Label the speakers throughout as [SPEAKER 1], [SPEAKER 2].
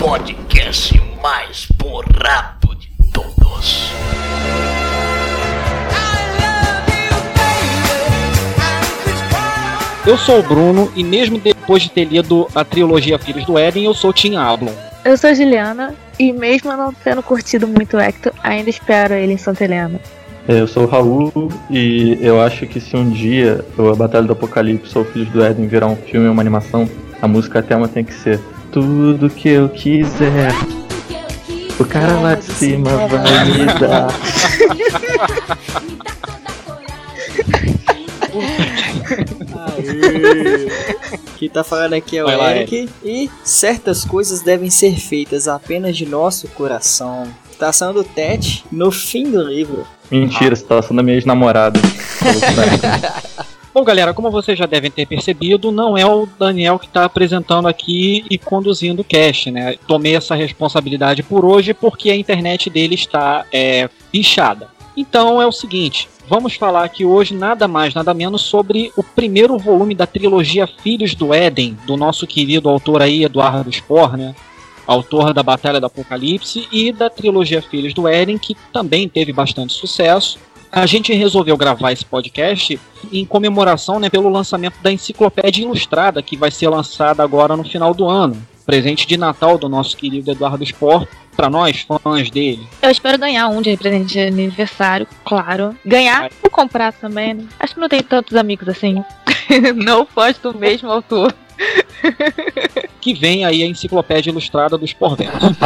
[SPEAKER 1] podcast mais borrado de todos.
[SPEAKER 2] Eu sou o Bruno e mesmo depois de ter lido a trilogia Filhos do Éden, eu sou Tim Ablon.
[SPEAKER 3] Eu sou a Juliana e mesmo não tendo curtido muito o Hector, ainda espero ele em Santa Helena.
[SPEAKER 4] Eu sou o Raul e eu acho que se um dia a Batalha do Apocalipse ou Filhos do Éden virar um filme ou uma animação, a música tema tem que ser Tudo que eu quiser. O cara lá de cima vai me dar.
[SPEAKER 5] Quem tá falando aqui é o
[SPEAKER 2] lá,
[SPEAKER 5] Eric. E certas coisas devem ser feitas apenas de nosso coração. Tá sendo o Tete no fim do livro.
[SPEAKER 4] Mentira, você tá sendo a minha ex-namorada.
[SPEAKER 2] Bom, galera, como vocês já devem ter percebido, não é o Daniel que está apresentando aqui e conduzindo o cast, né? Tomei essa responsabilidade por hoje porque a internet dele está é, bichada. Então é o seguinte, vamos falar aqui hoje nada mais, nada menos sobre o primeiro volume da trilogia Filhos do Éden, do nosso querido autor aí, Eduardo Spohr, né? Autor da Batalha do Apocalipse e da trilogia Filhos do Éden, que também teve bastante sucesso. A gente resolveu gravar esse podcast em comemoração né, pelo lançamento da Enciclopédia Ilustrada, que vai ser lançada agora no final do ano. Presente de Natal do nosso querido Eduardo Sport, para nós, fãs dele.
[SPEAKER 3] Eu espero ganhar um de presente de aniversário, claro. Ganhar ou comprar também, né? Acho que não tem tantos amigos assim. não fãs do mesmo autor.
[SPEAKER 2] Que vem aí a Enciclopédia Ilustrada do Sportverso.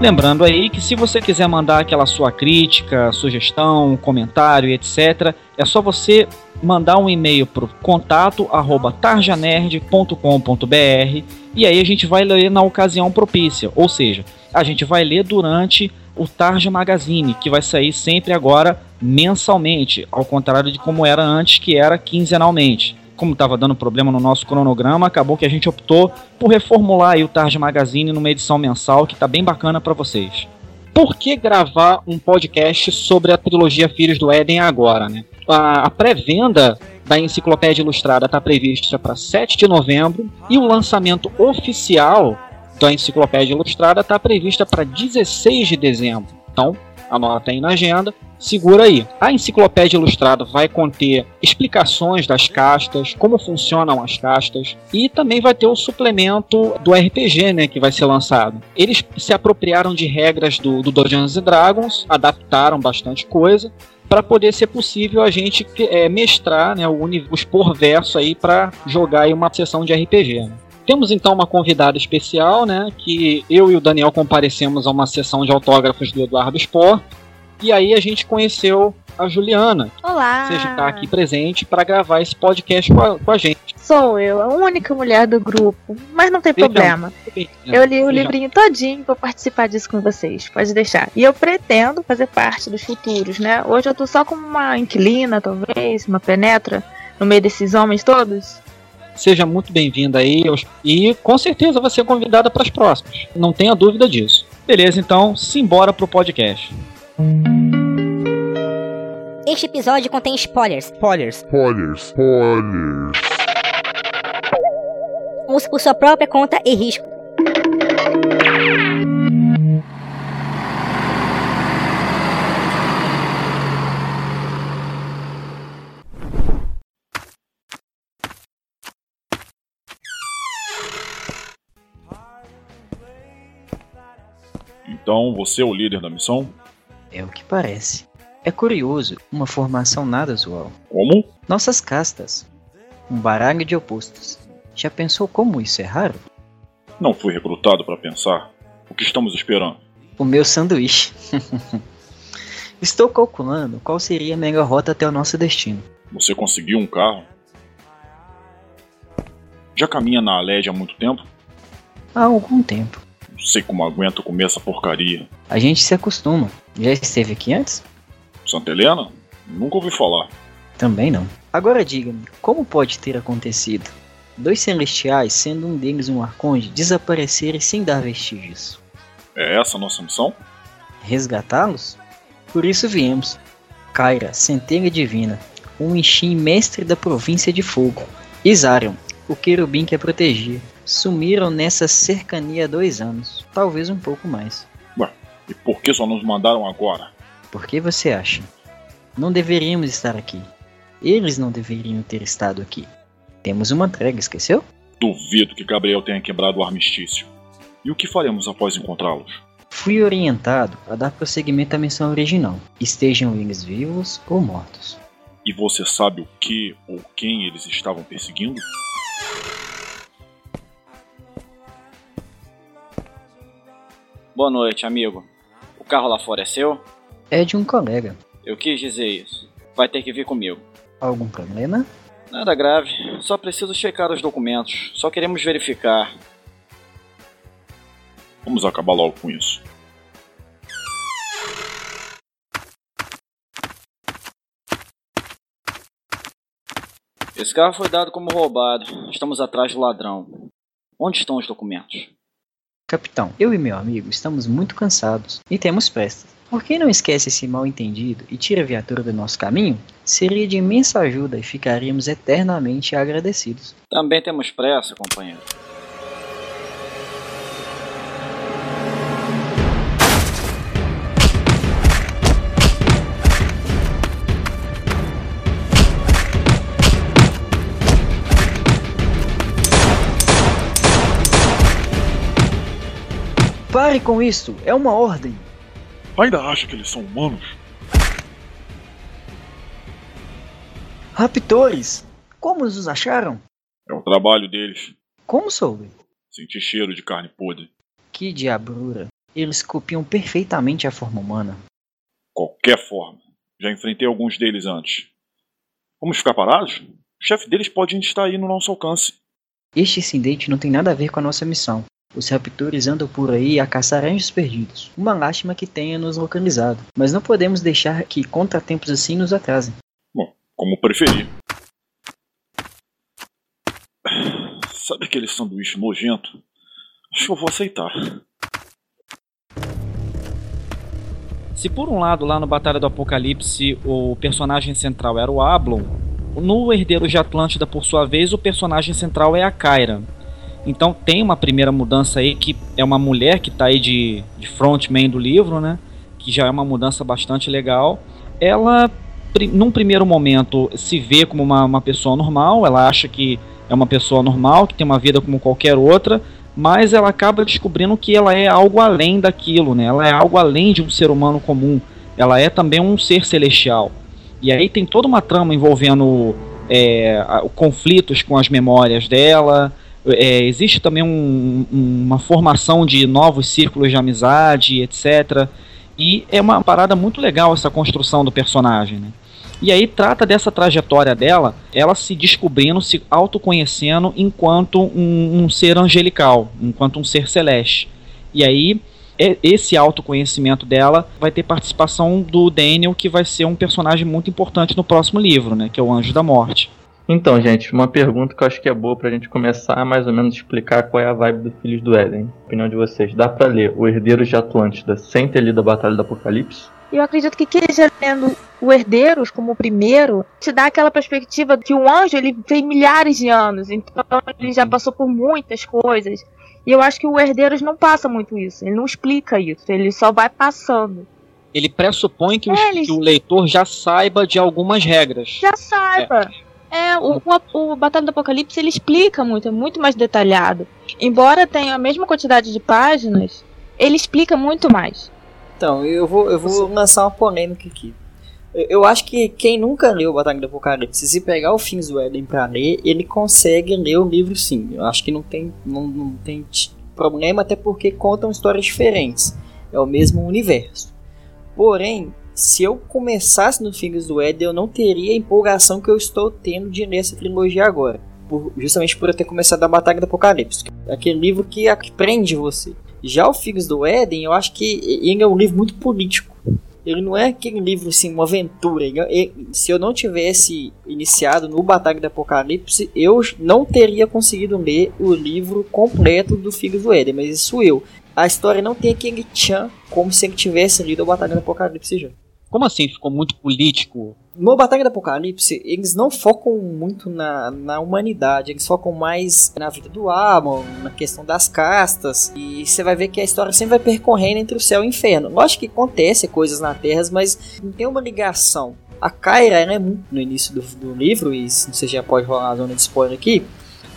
[SPEAKER 2] Lembrando aí que se você quiser mandar aquela sua crítica, sugestão, comentário, etc., é só você mandar um e-mail para o contato arroba tarjanerd.com.br e aí a gente vai ler na ocasião propícia, ou seja, a gente vai ler durante o Tarja Magazine, que vai sair sempre agora mensalmente, ao contrário de como era antes, que era quinzenalmente. Como estava dando problema no nosso cronograma, acabou que a gente optou por reformular o Tarja Magazine numa edição mensal que está bem bacana para vocês. Por que gravar um podcast sobre a trilogia Filhos do Éden agora, né? A pré-venda da Enciclopédia Ilustrada está prevista para 7 de novembro e o lançamento oficial da Enciclopédia Ilustrada está prevista para 16 de dezembro. Então, anota aí na agenda, segura aí. A Enciclopédia Ilustrada vai conter explicações das castas, como funcionam as castas e também vai ter o suplemento do RPG, né, que vai ser lançado. Eles se apropriaram de regras do, do Dungeons Dragons, adaptaram bastante coisa para poder ser possível a gente é, mestrar né, o, uni- o Sporverso aí para jogar aí uma sessão de RPG. né? Temos então uma convidada especial, né? Que eu e o Daniel comparecemos a uma sessão de autógrafos do Eduardo Spor. E aí a gente conheceu a Juliana,
[SPEAKER 3] Olá!
[SPEAKER 2] que está aqui presente para gravar esse podcast com a, com a gente.
[SPEAKER 3] Sou eu, a única mulher do grupo. Mas não tem
[SPEAKER 2] Seja
[SPEAKER 3] problema.
[SPEAKER 2] Bem,
[SPEAKER 3] Eu li o
[SPEAKER 2] Seja-
[SPEAKER 3] livrinho todinho pra participar disso com vocês. Pode deixar. E eu pretendo fazer parte dos futuros, né? Hoje eu tô só como uma inquilina, talvez, uma penetra, no meio desses homens todos.
[SPEAKER 2] Seja muito bem-vinda aí e com certeza vai ser convidada para as próximas. Não tenha dúvida disso. Beleza, então, simbora pro podcast.
[SPEAKER 6] Este episódio contém spoilers.
[SPEAKER 5] Spoilers.
[SPEAKER 1] Spoilers. Spoilers.
[SPEAKER 6] Use por sua própria conta e risco.
[SPEAKER 7] Então você é o líder da missão?
[SPEAKER 8] É o que parece. É curioso, uma formação nada usual.
[SPEAKER 7] Como?
[SPEAKER 8] Nossas castas. Um baralho de opostos. Já pensou como isso é raro?
[SPEAKER 7] Não fui recrutado para pensar. O que estamos esperando?
[SPEAKER 8] O meu sanduíche. Estou calculando qual seria a melhor rota até o nosso destino.
[SPEAKER 7] Você conseguiu um carro? Já caminha na Alédia há muito tempo?
[SPEAKER 8] Há algum tempo.
[SPEAKER 7] Não sei como aguento comer essa porcaria.
[SPEAKER 8] A gente se acostuma. Já esteve aqui antes?
[SPEAKER 7] Santa Helena? Nunca ouvi falar.
[SPEAKER 8] Também não. Agora diga-me, como pode ter acontecido? Dois celestiais, sendo um deles um arconde, desaparecerem sem dar vestígios.
[SPEAKER 7] É essa a nossa missão?
[SPEAKER 8] Resgatá-los? Por isso viemos. Kyra, centelha divina, um Ishin mestre da província de fogo. Isarion, o querubim que a protegia. Sumiram nessa cercania há dois anos, talvez um pouco mais.
[SPEAKER 7] Ué, e por que só nos mandaram agora?
[SPEAKER 8] Por que você acha? Não deveríamos estar aqui. Eles não deveriam ter estado aqui. Temos uma entrega, esqueceu?
[SPEAKER 7] Duvido que Gabriel tenha quebrado o armistício. E o que faremos após encontrá-los?
[SPEAKER 8] Fui orientado a dar prosseguimento à missão original, estejam eles vivos ou mortos.
[SPEAKER 7] E você sabe o que ou quem eles estavam perseguindo?
[SPEAKER 9] Boa noite, amigo. O carro lá fora é seu?
[SPEAKER 8] É de um colega.
[SPEAKER 9] Eu quis dizer isso. Vai ter que vir comigo.
[SPEAKER 8] Algum problema?
[SPEAKER 9] Nada grave. Só preciso checar os documentos. Só queremos verificar.
[SPEAKER 7] Vamos acabar logo com isso.
[SPEAKER 9] Esse carro foi dado como roubado. Estamos atrás do ladrão. Onde estão os documentos?
[SPEAKER 8] Capitão, eu e meu amigo estamos muito cansados e temos pressa. Por que não esquece esse mal entendido e tira a viatura do nosso caminho? Seria de imensa ajuda e ficaríamos eternamente agradecidos.
[SPEAKER 9] Também temos pressa, companheiro.
[SPEAKER 8] Pare com isso! É uma ordem!
[SPEAKER 7] Ainda acha que eles são humanos?
[SPEAKER 8] Raptores! Como os acharam?
[SPEAKER 7] É o trabalho deles.
[SPEAKER 8] Como soube?
[SPEAKER 7] Sentir cheiro de carne podre.
[SPEAKER 8] Que diabrura! Eles copiam perfeitamente a forma humana.
[SPEAKER 7] Qualquer forma. Já enfrentei alguns deles antes. Vamos ficar parados? O chefe deles pode ainda estar aí no nosso alcance.
[SPEAKER 8] Este incidente não tem nada a ver com a nossa missão. Os raptores andam por aí a caçar anjos perdidos. Uma lástima que tenha nos localizado. Mas não podemos deixar que contratempos assim nos atrasem.
[SPEAKER 7] Bom, como preferir. Sabe aquele sanduíche nojento? Acho que eu vou aceitar.
[SPEAKER 9] Se por um lado lá no Batalha do Apocalipse o personagem central era o Ablon, no Herdeiro de Atlântida, por sua vez, o personagem central é a Kyra. Então tem uma primeira mudança aí que é uma mulher que está aí de, de frontman do livro, né? Que já é uma mudança bastante legal. Ela, num primeiro momento, se vê como uma, uma pessoa normal, ela acha que é uma pessoa normal, que tem uma vida como qualquer outra, mas ela acaba descobrindo que ela é algo além daquilo, né? Ela é algo além de um ser humano comum. Ela é também um ser celestial. E aí tem toda uma trama envolvendo é, conflitos com as memórias dela, é, existe também um, uma formação de novos círculos de amizade, etc. E é uma parada muito legal essa construção do personagem, né? E aí trata dessa trajetória dela, ela se descobrindo, se autoconhecendo enquanto um, um ser angelical, enquanto um ser celeste. E aí esse autoconhecimento dela vai ter participação do Daniel, que vai ser um personagem muito importante no próximo livro, né? Que é o Anjo da Morte.
[SPEAKER 4] Então, gente, uma pergunta que eu acho que é boa pra gente começar a mais ou menos explicar qual é a vibe do Filhos do Éden. Opinião de vocês. Dá pra ler O Herdeiros de Atlântida sem ter lido a Batalha do Apocalipse?
[SPEAKER 3] Eu acredito que quem já lendo o Herdeiros como o primeiro, te dá aquela perspectiva que o anjo ele tem milhares de anos, então ele já passou por muitas coisas. E eu acho que o Herdeiros não passa muito isso, ele não explica isso, ele só vai passando.
[SPEAKER 9] Ele pressupõe que,
[SPEAKER 3] É,
[SPEAKER 9] o,
[SPEAKER 3] ele-
[SPEAKER 9] que o leitor já saiba de algumas regras.
[SPEAKER 3] Já saiba. É, o, o, o Batalha do Apocalipse ele explica muito, é muito mais detalhado. Embora tenha a mesma quantidade de páginas, ele explica muito mais.
[SPEAKER 5] Então, eu vou, eu vou lançar uma polêmica aqui. Eu, eu acho que quem nunca leu Batalha do Apocalipse, se pegar o Fins Éden pra ler, ele consegue ler o livro sim. Eu acho que não tem, não, não tem problema, até porque contam histórias diferentes. É o mesmo universo. Porém, se eu começasse no Fins do Éden, eu não teria a empolgação que eu estou tendo de ler essa trilogia agora. Por- justamente por eu ter começado a Batalha do Apocalipse. Aquele livro que, que prende você. Já o Filhos do Éden, eu acho que ele é um livro muito político. Ele não é aquele livro assim, uma aventura. Ele- ele- se eu não tivesse iniciado no Batalha do Apocalipse, eu não teria conseguido ler o livro completo do Filho do Éden, mas isso eu. A história não tem aquele tchan como se ele tivesse lido a Batalha do Apocalipse já.
[SPEAKER 2] Como assim ficou muito político?
[SPEAKER 5] No Batalha do Apocalipse, eles não focam muito na, na humanidade, eles focam mais na vida do Amon, na questão das castas, e você vai ver que a história sempre vai percorrendo entre o céu e o inferno. Lógico que acontece coisas na Terra, mas não tem uma ligação. A Kyra, ela é muito no início do, do livro, e você já pode rolar a zona de spoiler aqui,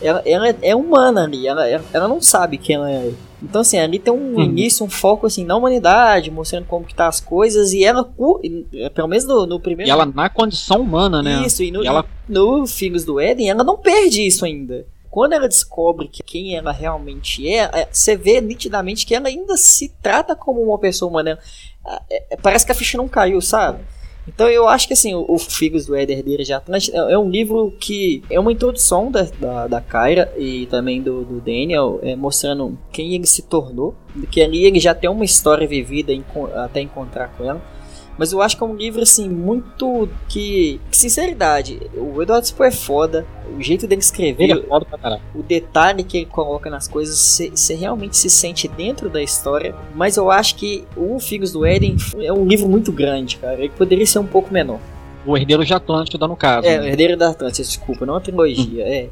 [SPEAKER 5] ela, ela é- é humana ali, ela, ela não sabe quem ela é. Então, assim, ali tem um
[SPEAKER 2] Uhum.
[SPEAKER 5] início, um foco, assim, na humanidade, mostrando como que tá as coisas, e ela, e, pelo menos no, no primeiro...
[SPEAKER 2] E ela na condição humana, né?
[SPEAKER 5] Isso, e no,
[SPEAKER 2] E ela-
[SPEAKER 5] no Filhos do Éden, ela não perde isso ainda. Quando ela descobre que quem ela realmente é, é, você vê nitidamente que ela ainda se trata como uma pessoa humana. É, é, Parece que a ficha não caiu, sabe? Então eu acho que assim, o, o Filhos do Herdeira de Atlântida é, é um livro que é uma introdução da, da, da Kyra e também do, do Daniel, é, mostrando quem ele se tornou, que ali ele já tem uma história vivida enco- até encontrar com ela. Mas eu acho que é um livro, assim, muito que. que, Sinceridade, o Eduardo Spohr é foda. O jeito dele escrever,
[SPEAKER 2] Ele é foda pra caralho.
[SPEAKER 5] o detalhe que ele coloca nas coisas, você realmente se sente dentro da história. Mas eu acho que o Filhos do Éden é um livro muito grande, cara. Ele poderia ser um pouco menor.
[SPEAKER 2] O herdeiro de Atlântida, no caso.
[SPEAKER 5] É,
[SPEAKER 2] né?
[SPEAKER 5] Herdeiro da Atlântida, desculpa, não é uma trilogia. É.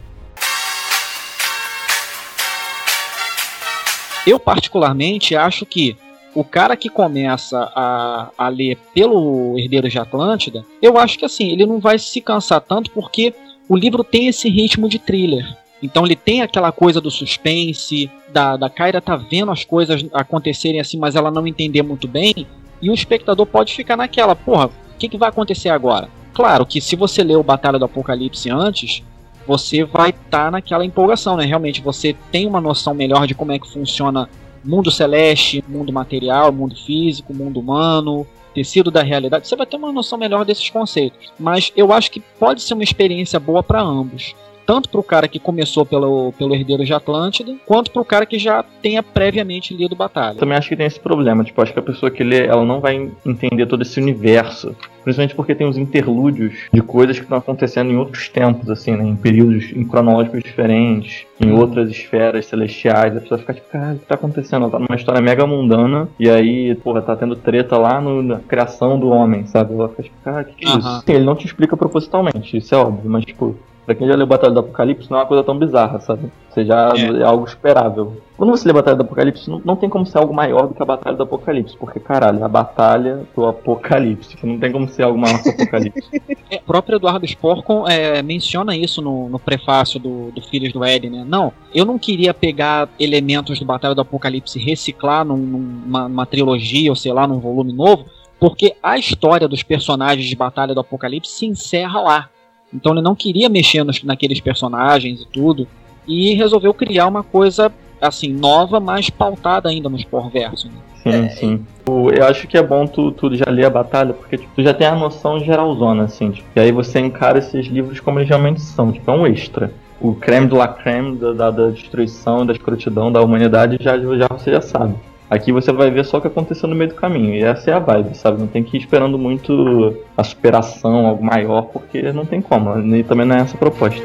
[SPEAKER 2] Eu, particularmente, acho que o cara que começa a, a ler pelo Herdeiro de Atlântida, eu acho que assim, ele não vai se cansar tanto porque o livro tem esse ritmo de thriller. Então ele tem aquela coisa do suspense, da, da Kyra tá vendo as coisas acontecerem assim, mas ela não entender muito bem, e o espectador pode ficar naquela, porra, o que, que vai acontecer agora? Claro que se você ler o Batalha do Apocalipse antes, você vai estar naquela empolgação, né? Realmente você tem uma noção melhor de como é que funciona mundo celeste, mundo material, mundo físico, mundo humano, tecido da realidade. Você vai ter uma noção melhor desses conceitos. Mas eu acho que pode ser uma experiência boa para ambos. Tanto para o cara que começou pelo, pelo Herdeiro de Atlântida, quanto para o cara que já tenha previamente lido Batalha.
[SPEAKER 4] Também acho que tem esse problema, tipo, acho que a pessoa que lê, ela não vai entender todo esse universo. Principalmente porque tem os interlúdios de coisas que estão acontecendo em outros tempos, assim, né? Em períodos em cronológicos diferentes, em outras esferas celestiais. A pessoa fica tipo, caralho, o que tá acontecendo? Ela tá numa história mega mundana, e aí, porra, tá tendo treta lá no- na criação do homem, sabe? Ela fica tipo, cara, que que é isso?
[SPEAKER 2] Aham.
[SPEAKER 4] Sim, ele não te explica propositalmente, isso é óbvio, mas tipo. Pra quem já leu Batalha do Apocalipse, não é uma coisa tão bizarra, sabe? Você já
[SPEAKER 2] É.
[SPEAKER 4] é algo esperável. Quando você lê Batalha do Apocalipse, não, não tem como ser algo maior do que a Batalha do Apocalipse, porque, caralho, é a Batalha do Apocalipse, que não tem como ser algo maior que o Apocalipse.
[SPEAKER 2] É, o próprio Eduardo Spohr com- é, menciona isso no, no prefácio do, do Filhos do Éden, né? Não, eu não queria pegar elementos do Batalha do Apocalipse e reciclar num- numa, numa trilogia, ou sei lá, num volume novo, porque a história dos personagens de Batalha do Apocalipse se encerra lá. Então ele não queria mexer nos, naqueles personagens e tudo, e resolveu criar uma coisa assim nova, mas pautada ainda no Spohr verso. Né?
[SPEAKER 4] Sim, sim. O- Eu acho que é bom tu, tu já ler a batalha, porque tipo, tu já tem a noção geralzona, assim, tipo, e aí você encara esses livros como eles realmente são, tipo, é um extra. O creme de la creme da, da, da destruição, da escrotidão da humanidade, já, já você já sabe. Aqui você vai ver só o que aconteceu no meio do caminho, e essa é a vibe, sabe? Não tem que ir esperando muito a superação, algo maior, porque não tem como, e também não é essa a proposta.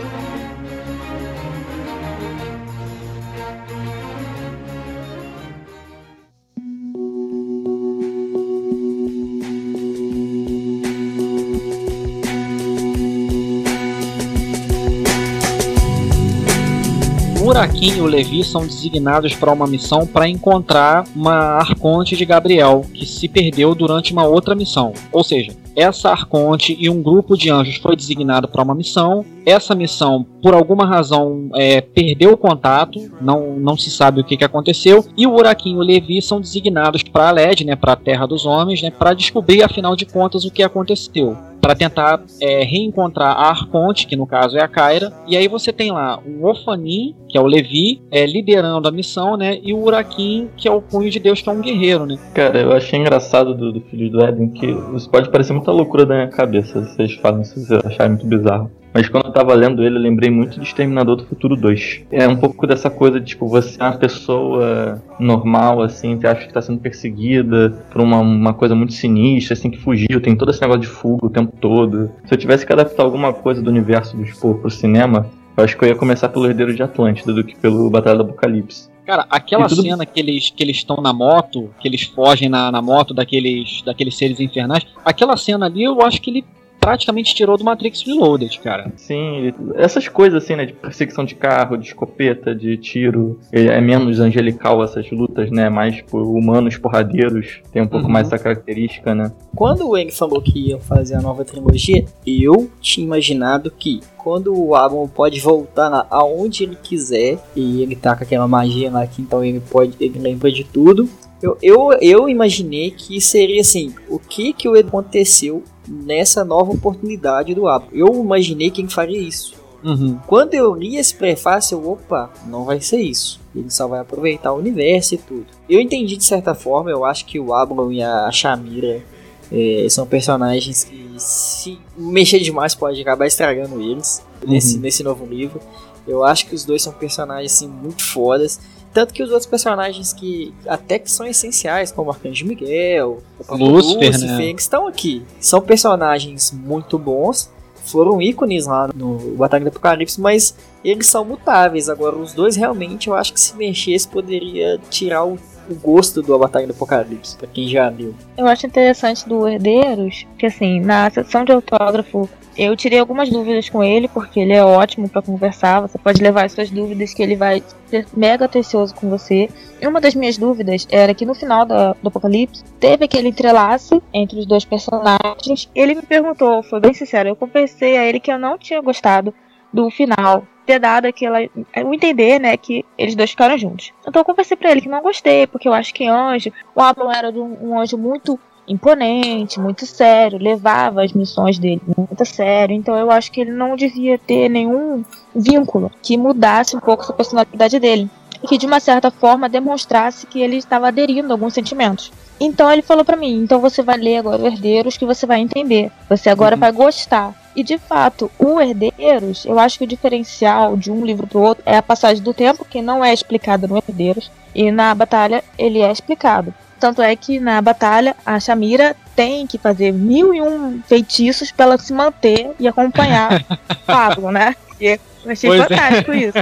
[SPEAKER 2] O Uraquim e o Levi são designados para uma missão para encontrar uma arconte de Gabriel que se perdeu durante uma outra missão. Ou seja, essa arconte e um grupo de anjos foi designado para uma missão. Essa missão, por alguma razão, é, perdeu o contato, não, não se sabe o que, que aconteceu. E o Uraquim e o Levi são designados para a LED, né, para a Terra dos Homens, né, para descobrir, afinal de contas, o que aconteceu para tentar é, reencontrar a Arconte, que no caso é a Kyra, e aí você tem lá o Ofanim, que é o Levi, é, liderando a missão, né, e o Uraquim, que é o punho de Deus, que é um guerreiro, né.
[SPEAKER 4] Cara, eu achei engraçado do, do Filhos do Éden que isso pode parecer muita loucura da minha cabeça, vocês falam se vocês acharem muito bizarro. Mas quando eu tava lendo ele, eu lembrei muito de Exterminador do Futuro 2. É um pouco dessa coisa de, tipo, você é uma pessoa normal, assim, você acha que tá sendo perseguida por uma, uma coisa muito sinistra, assim, que fugiu, tem todo esse negócio de fuga o tempo todo. Se eu tivesse que adaptar alguma coisa do universo do Spor pro cinema, eu acho que eu ia começar pelo Herdeiro de Atlântida do que pelo Batalha do Apocalipse.
[SPEAKER 2] Cara, aquela
[SPEAKER 4] tudo-
[SPEAKER 2] cena que eles que eles estão na moto, que eles fogem na, na moto daqueles daqueles seres infernais, aquela cena ali eu acho que ele praticamente tirou do Matrix Reloaded, cara.
[SPEAKER 4] Sim, essas coisas assim, né, de perseguição de carro, de escopeta, de tiro, é menos angelical essas lutas, né, mais por humanos porradeiros, tem um pouco
[SPEAKER 2] Uhum.
[SPEAKER 4] mais essa característica, né.
[SPEAKER 5] Quando ele falou que ia fazer a nova trilogia, eu tinha imaginado que quando o Alan pode voltar lá aonde ele quiser e ele tá com aquela magia lá que então ele pode, ele lembra de tudo. Eu, eu, eu imaginei que seria assim, o que que aconteceu nessa nova oportunidade do Alan. Eu imaginei que ele faria isso.
[SPEAKER 2] Uhum.
[SPEAKER 5] Quando eu li esse prefácio, eu, opa, não vai ser isso. Ele só vai aproveitar o universo e tudo. Eu entendi de certa forma, eu acho que o Ablon e a Shamira é, são personagens que, se mexer demais, pode acabar estragando eles nesse, nesse novo livro. Eu acho que os dois são personagens assim, muito fodas. Tanto que os outros personagens que até que são essenciais, como Arcanjo Miguel, o próprio
[SPEAKER 2] Lúcifer, né?
[SPEAKER 5] que estão aqui. São personagens muito bons, foram ícones lá no Batalha do Apocalipse, mas eles são mutáveis. Agora, os dois realmente, eu acho que se mexesse poderia tirar o, o gosto do Batalha do Apocalipse, pra quem já leu.
[SPEAKER 3] Eu acho interessante do Herdeiros que, assim, na sessão de autógrafo, eu tirei algumas dúvidas com ele, porque ele é ótimo pra conversar. Você pode levar as suas dúvidas, que ele vai ser mega atencioso com você. E uma das minhas dúvidas era que no final do Apocalipse, teve aquele entrelace entre os dois personagens. Ele me perguntou, foi bem sincero, eu confessei a ele que eu não tinha gostado do final. Ter dado aquela. O entender, né, que eles dois ficaram juntos. Então eu confessei pra ele que não gostei, porque eu acho que anjo. O Ablon era um, um anjo muito imponente, muito sério, levava as missões dele muito a sério. Então eu acho que ele não devia ter nenhum vínculo que mudasse um pouco a personalidade dele. E que de uma certa forma demonstrasse que ele estava aderindo a alguns sentimentos. Então ele falou pra mim: então você vai ler agora o Herdeiros que você vai entender. Você agora
[SPEAKER 2] Uhum.
[SPEAKER 3] vai gostar. E de fato, o Herdeiros, eu acho que o diferencial de um livro pro outro é a passagem do tempo, que não é explicada no Herdeiros. E na batalha ele é explicado. Tanto é que na batalha a Shamira tem que fazer mil e um feitiços pra ela se manter e acompanhar Pablo, né? E eu achei
[SPEAKER 2] Pois é.
[SPEAKER 3] fantástico isso.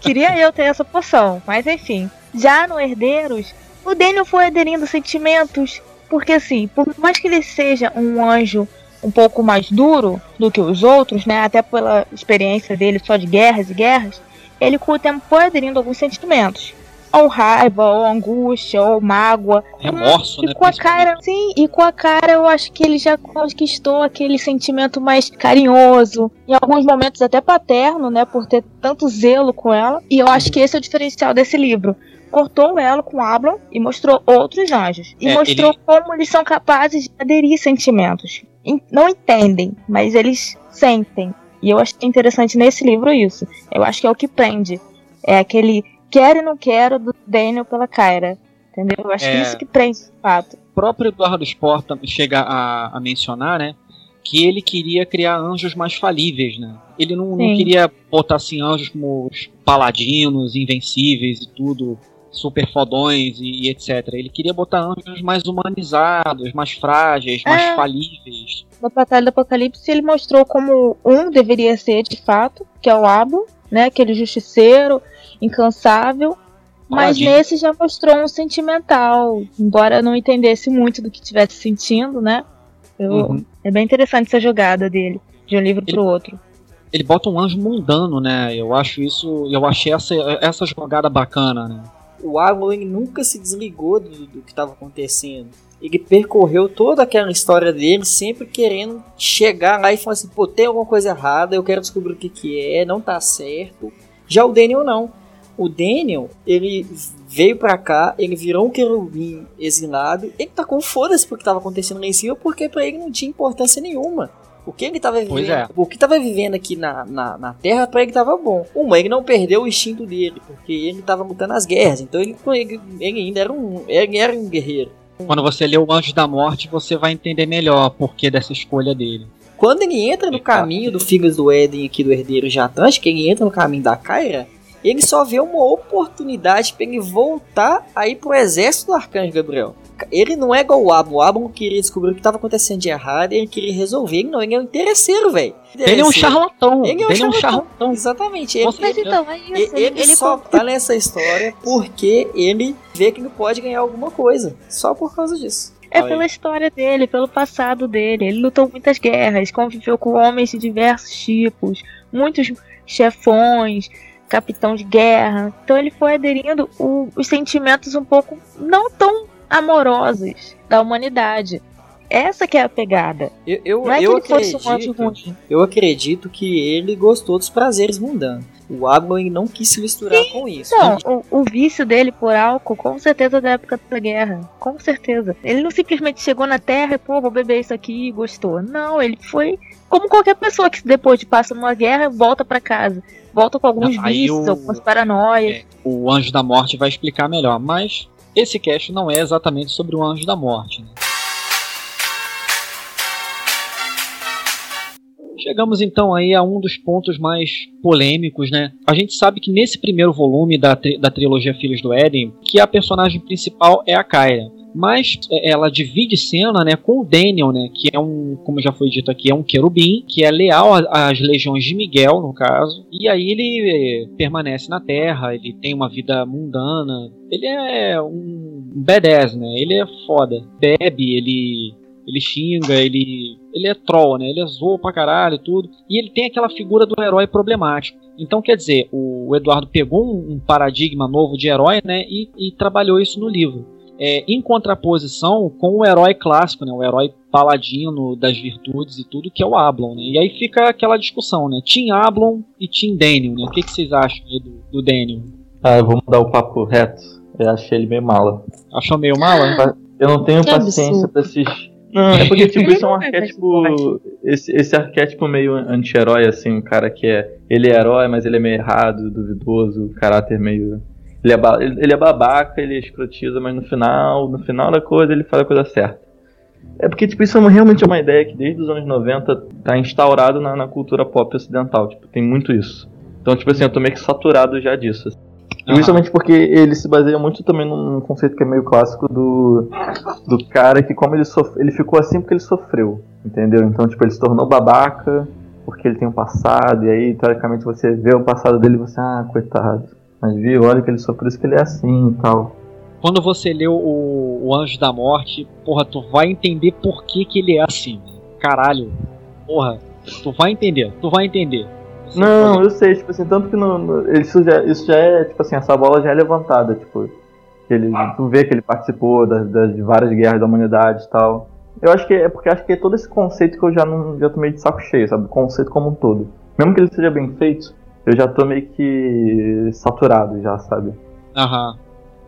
[SPEAKER 3] Queria eu ter essa poção, mas enfim. Já no Herdeiros, o Daniel foi aderindo sentimentos, porque assim, por mais que ele seja um anjo um pouco mais duro do que os outros, né? Até pela experiência dele só de guerras e guerras, ele com o tempo foi aderindo alguns sentimentos. Ou raiva, ou angústia, ou mágoa.
[SPEAKER 2] Remorso,
[SPEAKER 3] E
[SPEAKER 2] né?
[SPEAKER 3] com a cara, sim, e com a cara eu acho que ele já conquistou aquele sentimento mais carinhoso, em alguns momentos até paterno, né, por ter tanto zelo com ela. E eu acho que esse é o diferencial desse livro. Cortou o elo com Ablon e mostrou outros anjos. E
[SPEAKER 2] É,
[SPEAKER 3] mostrou
[SPEAKER 2] ele-
[SPEAKER 3] como eles são capazes de aderir sentimentos. En- Não entendem, mas eles sentem. E eu achei interessante nesse livro isso. Eu acho que é o que prende. É aquele quero e não quero do Daniel pela Kyra. Entendeu? Eu acho que
[SPEAKER 2] É.
[SPEAKER 3] isso que prende, de fato.
[SPEAKER 2] O próprio Eduardo Sport chega a, a mencionar, né? Que ele queria criar anjos mais falíveis, né? Ele não, não queria botar assim anjos como os paladinos, invencíveis e tudo, super fodões e, e etc. Ele queria botar anjos mais humanizados, mais frágeis, mais
[SPEAKER 3] É.
[SPEAKER 2] falíveis.
[SPEAKER 3] Na Batalha do Apocalipse ele mostrou como um deveria ser de fato, que é o Abo, né? Aquele justiceiro, incansável. Mas
[SPEAKER 2] Paladino.
[SPEAKER 3] nesse já mostrou um sentimental, embora eu não entendesse muito do que estivesse sentindo, né? Eu-
[SPEAKER 2] Uhum.
[SPEAKER 3] É bem interessante essa jogada dele, de um livro
[SPEAKER 2] Ele-
[SPEAKER 3] pro outro.
[SPEAKER 2] Ele bota um anjo mundano, né? Eu acho isso. Eu achei essa, essa jogada bacana, né?
[SPEAKER 5] O ele nunca se desligou do, do que estava acontecendo. Ele percorreu toda aquela história dele, sempre querendo chegar lá e falar assim: pô, tem alguma coisa errada, eu quero descobrir o que, que é, não tá certo. Já o Daniel não. O Daniel, ele veio pra cá, ele virou um querubim exilado, ele tá com foda-se pro que tava acontecendo lá em cima, porque pra ele não tinha importância nenhuma. O que ele tava vivendo,
[SPEAKER 2] é.
[SPEAKER 5] o que tava vivendo aqui na, na, na Terra, pra ele tava bom. Uma, ele não perdeu o instinto dele, porque ele tava lutando as guerras, então ele, ele, ele ainda era um, ele era um guerreiro.
[SPEAKER 2] Quando você lê o Anjo da Morte, você vai entender melhor o porquê dessa escolha dele.
[SPEAKER 5] Quando ele entra no caminho do Filhos do Éden aqui do Herdeiro de Atlantis, que ele entra no caminho da Kyra, ele só vê uma oportunidade para ele voltar aí pro exército do Arcanjo Gabriel. Ele não é igual o Abon. O Abon queria descobrir o que estava acontecendo de errado e ele queria resolver. Ele não, ele é um interesseiro, velho.
[SPEAKER 2] Ele é um charlatão.
[SPEAKER 5] Ele é um
[SPEAKER 2] Ele é um
[SPEAKER 5] charlatão.
[SPEAKER 2] charlatão.
[SPEAKER 5] Exatamente. Ele,
[SPEAKER 3] Mas então, é
[SPEAKER 5] ele,
[SPEAKER 3] isso.
[SPEAKER 5] ele
[SPEAKER 3] Ele,
[SPEAKER 5] só
[SPEAKER 3] com-
[SPEAKER 5] tá nessa história porque ele vê que ele pode ganhar alguma coisa. Só por causa disso.
[SPEAKER 3] É
[SPEAKER 5] Aí.
[SPEAKER 3] pela história dele, pelo passado dele. Ele lutou muitas guerras, conviveu com homens de diversos tipos, muitos chefões, capitão de guerra. Então ele foi aderindo o- os sentimentos um pouco não tão amorosos da humanidade. Essa que é a pegada.
[SPEAKER 5] Eu, eu,
[SPEAKER 3] Não é que ele fosse um anjo
[SPEAKER 5] acredito,
[SPEAKER 3] ruim.
[SPEAKER 5] eu acredito que ele gostou dos prazeres mundanos. O ele não quis se misturar com isso.
[SPEAKER 3] Não, o, o vício dele por álcool, com certeza da época da guerra. Com certeza. Ele não simplesmente chegou na Terra e, pô, vou beber isso aqui e gostou. Não, ele foi como qualquer pessoa que depois de passa numa guerra volta pra casa. Volta com alguns
[SPEAKER 2] Aí
[SPEAKER 3] vícios,
[SPEAKER 2] o-
[SPEAKER 3] algumas paranoias.
[SPEAKER 2] É, o Anjo da Morte vai explicar melhor, mas esse cast não é exatamente sobre o Anjo da Morte. né? Chegamos então aí a um dos pontos mais polêmicos, né? A gente sabe que nesse primeiro volume da, tri- da trilogia Filhos do Éden, que a personagem principal é a Kyra. Mas é, ela divide cena né, com o Daniel, né, que é um, como já foi dito aqui, é um querubim, que é leal às legiões de Miguel, no caso. E aí ele eh, permanece na Terra, ele tem uma vida mundana. Ele é um badass, né? Ele é foda. Bebe, ele ele xinga, ele ele é troll, né? Ele é zoa pra caralho e tudo. E ele tem aquela figura do herói problemático. Então, quer dizer, o Eduardo pegou um, um paradigma novo de herói, né? E, e trabalhou isso no livro. É, em contraposição com o herói clássico, né? O herói paladino das virtudes e tudo, que é o Ablon, né? E aí fica aquela discussão, né? Team Ablon e Team Daniel, né? O que, que vocês acham aí do, do Daniel?
[SPEAKER 4] Ah, eu vou mudar o papo reto. Eu achei ele meio mala.
[SPEAKER 2] Achou meio mala?
[SPEAKER 4] Eu não tenho
[SPEAKER 3] Que
[SPEAKER 4] paciência
[SPEAKER 3] absurdo.
[SPEAKER 4] pra esses. Não, é porque tipo, isso é um
[SPEAKER 3] é
[SPEAKER 4] arquétipo. Esse, esse arquétipo meio anti-herói, assim, um cara que é. Ele é herói, mas ele é meio errado, duvidoso, caráter meio. Ele é, ba- ele é babaca, ele escrotiza, mas no final, no final da coisa ele faz a coisa certa. É porque, tipo, isso é realmente é uma ideia que desde os anos 90 tá instaurado na, na cultura pop ocidental. Tipo, tem muito isso. Então, tipo assim, eu tô meio que saturado já disso. assim. E
[SPEAKER 2] Aham.
[SPEAKER 4] Principalmente porque ele se baseia muito também num conceito que é meio clássico do, do cara que como ele sof... ele ficou assim porque ele sofreu, entendeu? Então, tipo, ele se tornou babaca porque ele tem um passado, e aí, teoricamente, você vê o passado dele e você, ah, coitado. Mas viu, olha que ele sofreu, isso que ele é assim e tal.
[SPEAKER 2] Quando você lê o, o Anjo da Morte, porra, tu vai entender por que, que ele é assim. Caralho. Porra, tu vai entender, tu vai entender. Você
[SPEAKER 4] Não, eu sei, tipo assim, tanto que no- isso, já, isso já é, tipo assim, essa bola já é levantada, tipo, ele, tu vê que ele participou das, das- de várias guerras da humanidade e tal. Eu acho que é porque acho que é todo esse conceito que eu já não já tô meio de saco cheio, sabe? O conceito como um todo. Mesmo que ele seja bem feito, eu já tô meio que saturado já, sabe?
[SPEAKER 2] Aham.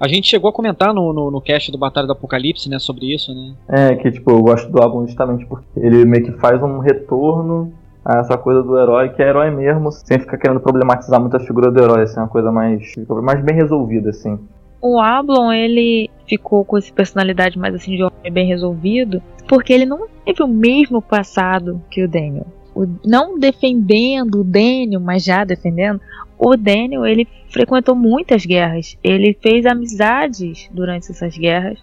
[SPEAKER 2] A gente chegou a comentar no, no, no cast do Batalha do Apocalipse, né, sobre isso, né?
[SPEAKER 4] É, que tipo, eu gosto do álbum justamente porque ele meio que faz um retorno a essa coisa do herói, que é herói mesmo, sem ficar querendo problematizar muito a figura do herói, assim, uma coisa mais, mais bem resolvida, assim.
[SPEAKER 3] O Ablon, ele ficou com essa personalidade mais assim de homem bem resolvido, porque ele não teve o mesmo passado que o Daniel. O- não defendendo o Daniel, mas já defendendo, o Daniel, ele frequentou muitas guerras. Ele fez amizades durante essas guerras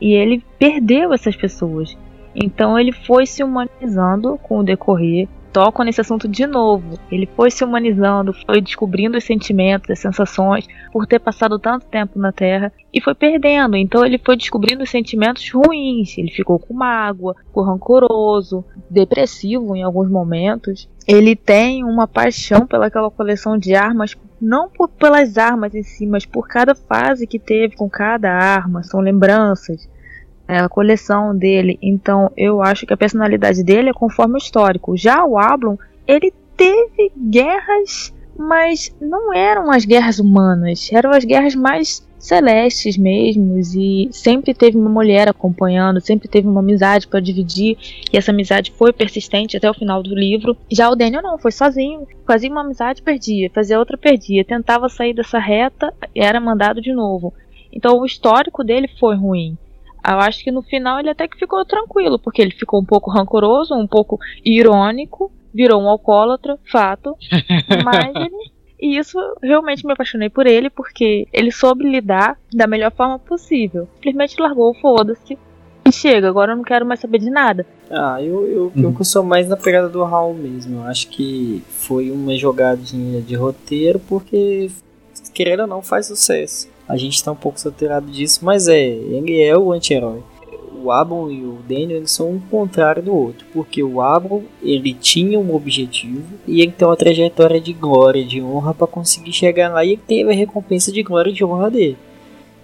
[SPEAKER 3] e ele perdeu essas pessoas. Então ele foi se humanizando com o decorrer. Toco nesse assunto de novo. Ele foi se humanizando, foi descobrindo os sentimentos, as sensações, por ter passado tanto tempo na Terra e foi perdendo. Então ele foi descobrindo os sentimentos ruins. Ele ficou com mágoa, ficou rancoroso, depressivo em alguns momentos. Ele tem uma paixão pelaquela coleção de armas, não por, pelas armas em si, mas por cada fase que teve com cada arma. São lembranças. É a coleção dele. Então eu acho que a personalidade dele é conforme o histórico. Já o Ablon, ele teve guerras, mas não eram as guerras humanas, eram as guerras mais celestes mesmo, e sempre teve uma mulher acompanhando, sempre teve uma amizade para dividir, e essa amizade foi persistente até o final do livro. Já o Daniel não, foi sozinho, fazia uma amizade, perdia, fazia outra, perdia, tentava sair dessa reta, era mandado de novo. Então o histórico dele foi ruim. Eu acho que no final ele até que ficou tranquilo, porque ele ficou um pouco rancoroso, um pouco irônico, virou um alcoólatra, fato. Mas ele. E isso realmente me apaixonei por ele, porque ele soube lidar da melhor forma possível. Simplesmente largou, foda-se. E chega, agora eu não quero mais saber de nada.
[SPEAKER 5] Ah, eu, eu, eu
[SPEAKER 4] Uhum.
[SPEAKER 5] sou mais na pegada do Raul mesmo. Eu acho que foi uma jogadinha de roteiro, porque, querendo ou não, faz sucesso. A gente tá um pouco saturado disso, mas é, ele é o anti-herói. O Abon e o Daniel eles são um contrário do outro, porque o Abon ele tinha um objetivo e ele tem uma trajetória de glória, de honra para conseguir chegar lá e ele teve a recompensa de glória e de honra dele.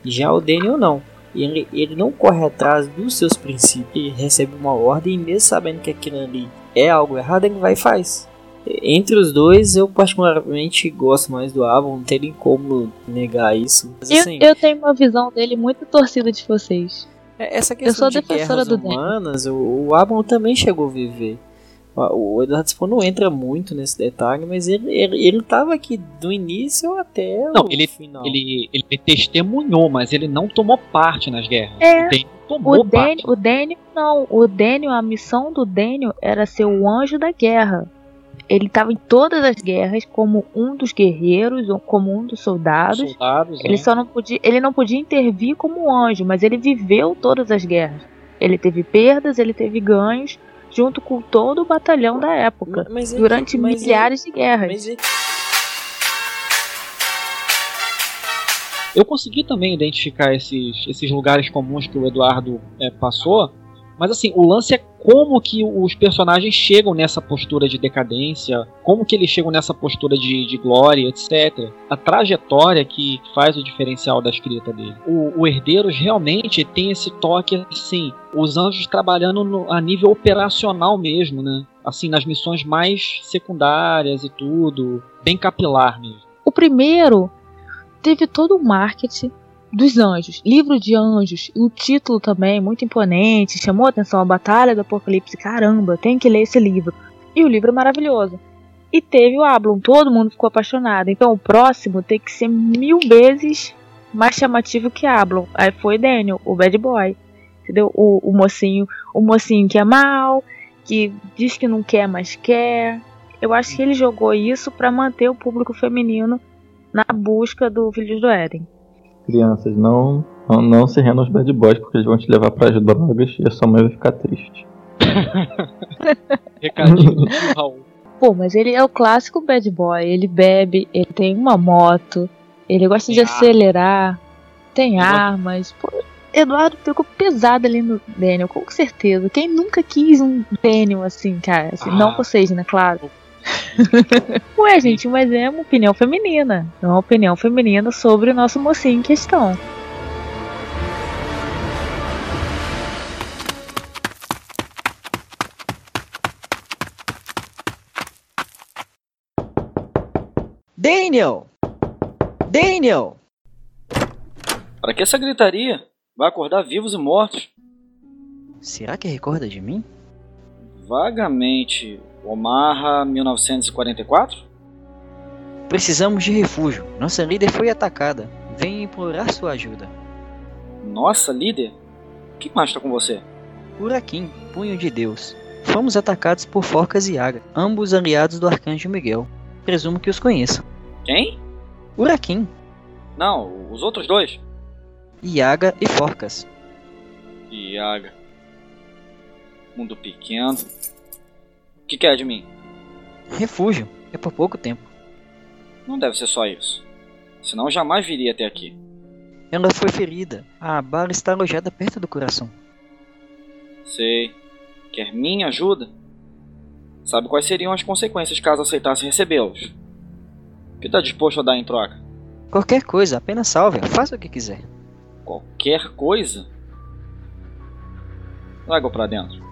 [SPEAKER 5] Já o Daniel não. Ele, ele não corre atrás dos seus princípios, ele recebe uma ordem e mesmo sabendo que aquilo ali é algo errado, ele vai e faz. Entre os dois, eu particularmente gosto mais do Avon, não tem nem como negar isso. Mas,
[SPEAKER 3] Eu,
[SPEAKER 5] assim,
[SPEAKER 3] eu tenho uma visão dele muito torcida de vocês.
[SPEAKER 5] é- essa
[SPEAKER 3] eu
[SPEAKER 5] questão
[SPEAKER 3] sou
[SPEAKER 5] de
[SPEAKER 3] defensora
[SPEAKER 5] guerras humanas, o, o Avon também chegou a viver. O Eduardo Spohr não entra muito nesse detalhe, mas ele, ele, ele tava aqui do início até
[SPEAKER 2] Não,
[SPEAKER 5] o
[SPEAKER 2] ele-
[SPEAKER 5] final.
[SPEAKER 2] Ele, ele testemunhou, mas ele não tomou parte nas guerras.
[SPEAKER 3] É,
[SPEAKER 2] O Daniel tomou
[SPEAKER 3] O Daniel,
[SPEAKER 2] parte.
[SPEAKER 3] o Daniel não. O Daniel, a missão do Daniel era ser o anjo da guerra. Ele estava em todas as guerras como um dos guerreiros, ou como um dos soldados.
[SPEAKER 2] Soldados,
[SPEAKER 3] Ele
[SPEAKER 2] é.
[SPEAKER 3] só não podia, ele não podia intervir como anjo, mas ele viveu todas as guerras. Ele teve perdas, ele teve ganhos, junto com todo o batalhão da época,
[SPEAKER 5] Mas ele-
[SPEAKER 3] durante
[SPEAKER 5] mas ele-
[SPEAKER 3] milhares de guerras.
[SPEAKER 5] mas ele-
[SPEAKER 2] Eu consegui também identificar esses, esses lugares comuns que o Eduardo é, passou, mas assim, o lance é como que os personagens chegam nessa postura de decadência, como que eles chegam nessa postura de, de glória, etc. A trajetória que faz o diferencial da escrita dele. O, o Herdeiros realmente tem esse toque, assim, os anjos trabalhando no- a nível operacional mesmo, né? Assim, nas missões mais secundárias e tudo, bem capilar mesmo.
[SPEAKER 3] O primeiro teve todo o marketing dos anjos, livro de anjos, e o título também muito imponente, chamou a atenção a Batalha do Apocalipse. Caramba, tem que ler esse livro. E o livro é maravilhoso. E teve o Ablon, todo mundo ficou apaixonado. Então o próximo tem que ser mil vezes mais chamativo que Ablon. Aí foi Daniel, o bad boy. Entendeu? O, o mocinho, o mocinho que é mal, que diz que não quer, mas quer. Eu acho que ele jogou isso pra manter o público feminino na busca do Filhos do Éden.
[SPEAKER 4] Crianças, não, não, não se rendam aos bad boys porque eles vão te levar para as drogas e a sua mãe vai ficar triste.
[SPEAKER 2] Recadinho do Raul.
[SPEAKER 3] Pô, mas ele é o clássico bad boy. Ele bebe, ele tem uma moto, ele gosta de
[SPEAKER 2] Tem arma.
[SPEAKER 3] acelerar, tem armas. Pô, Eduardo pegou pesado ali no Daniel, com certeza. Quem nunca quis um Daniel assim, cara? Assim,
[SPEAKER 2] Ah.
[SPEAKER 3] Não vocês, né? Claro. Ué, gente, mas é uma opinião feminina. É uma opinião feminina sobre o nosso mocinho em questão.
[SPEAKER 8] Daniel! Daniel!
[SPEAKER 9] Para que essa gritaria? Vai acordar vivos e mortos.
[SPEAKER 8] Será que recorda de mim?
[SPEAKER 9] Vagamente. Omaha 1944?
[SPEAKER 8] Precisamos de refúgio. Nossa líder foi atacada. Venha implorar sua ajuda.
[SPEAKER 9] Nossa, líder? O que mais está com você?
[SPEAKER 8] Uraquim, punho de Deus. Fomos atacados por Forcas e Aga, ambos aliados do Arcanjo Miguel. Presumo que os conheçam.
[SPEAKER 9] Quem?
[SPEAKER 8] Uraquim,
[SPEAKER 9] Não, os outros dois.
[SPEAKER 8] Iaga e Forcas.
[SPEAKER 9] Iaga. Mundo pequeno. O que quer de mim?
[SPEAKER 8] Refúgio. É por pouco tempo.
[SPEAKER 9] Não deve ser só isso. Senão eu jamais viria até aqui.
[SPEAKER 8] Ela foi ferida. A bala está alojada perto do coração.
[SPEAKER 9] Sei. Quer minha ajuda? Sabe quais seriam as consequências caso aceitasse recebê-los? O que está disposto a dar em troca?
[SPEAKER 8] Qualquer coisa, apenas salve. Faça o que quiser.
[SPEAKER 9] Qualquer coisa? Traga pra dentro.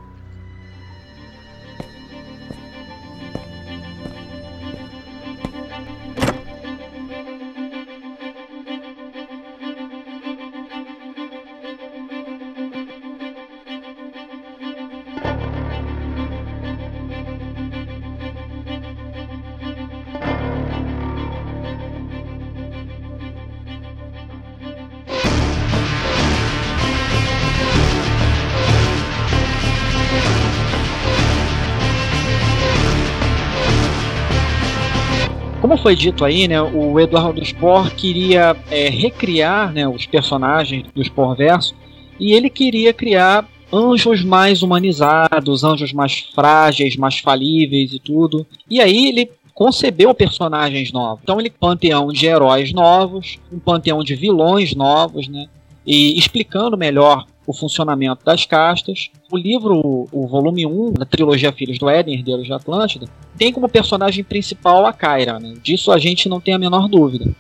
[SPEAKER 2] Foi dito aí, né, o Eduardo Spohr queria é, recriar né, os personagens do Spohr Verso e ele queria criar anjos mais humanizados, anjos mais frágeis, mais falíveis e tudo. E aí ele concebeu personagens novos. Então ele panteão de heróis novos, um panteão de vilões novos, né? E explicando melhor o funcionamento das castas. O livro, o volume 1 da trilogia Filhos do Éden, Herdeiros de Atlântida, tem como personagem principal a Kyra, né? Disso a gente não tem a menor dúvida.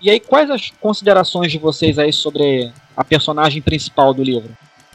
[SPEAKER 2] E aí, quais as considerações de vocês aí sobre a personagem principal do livro?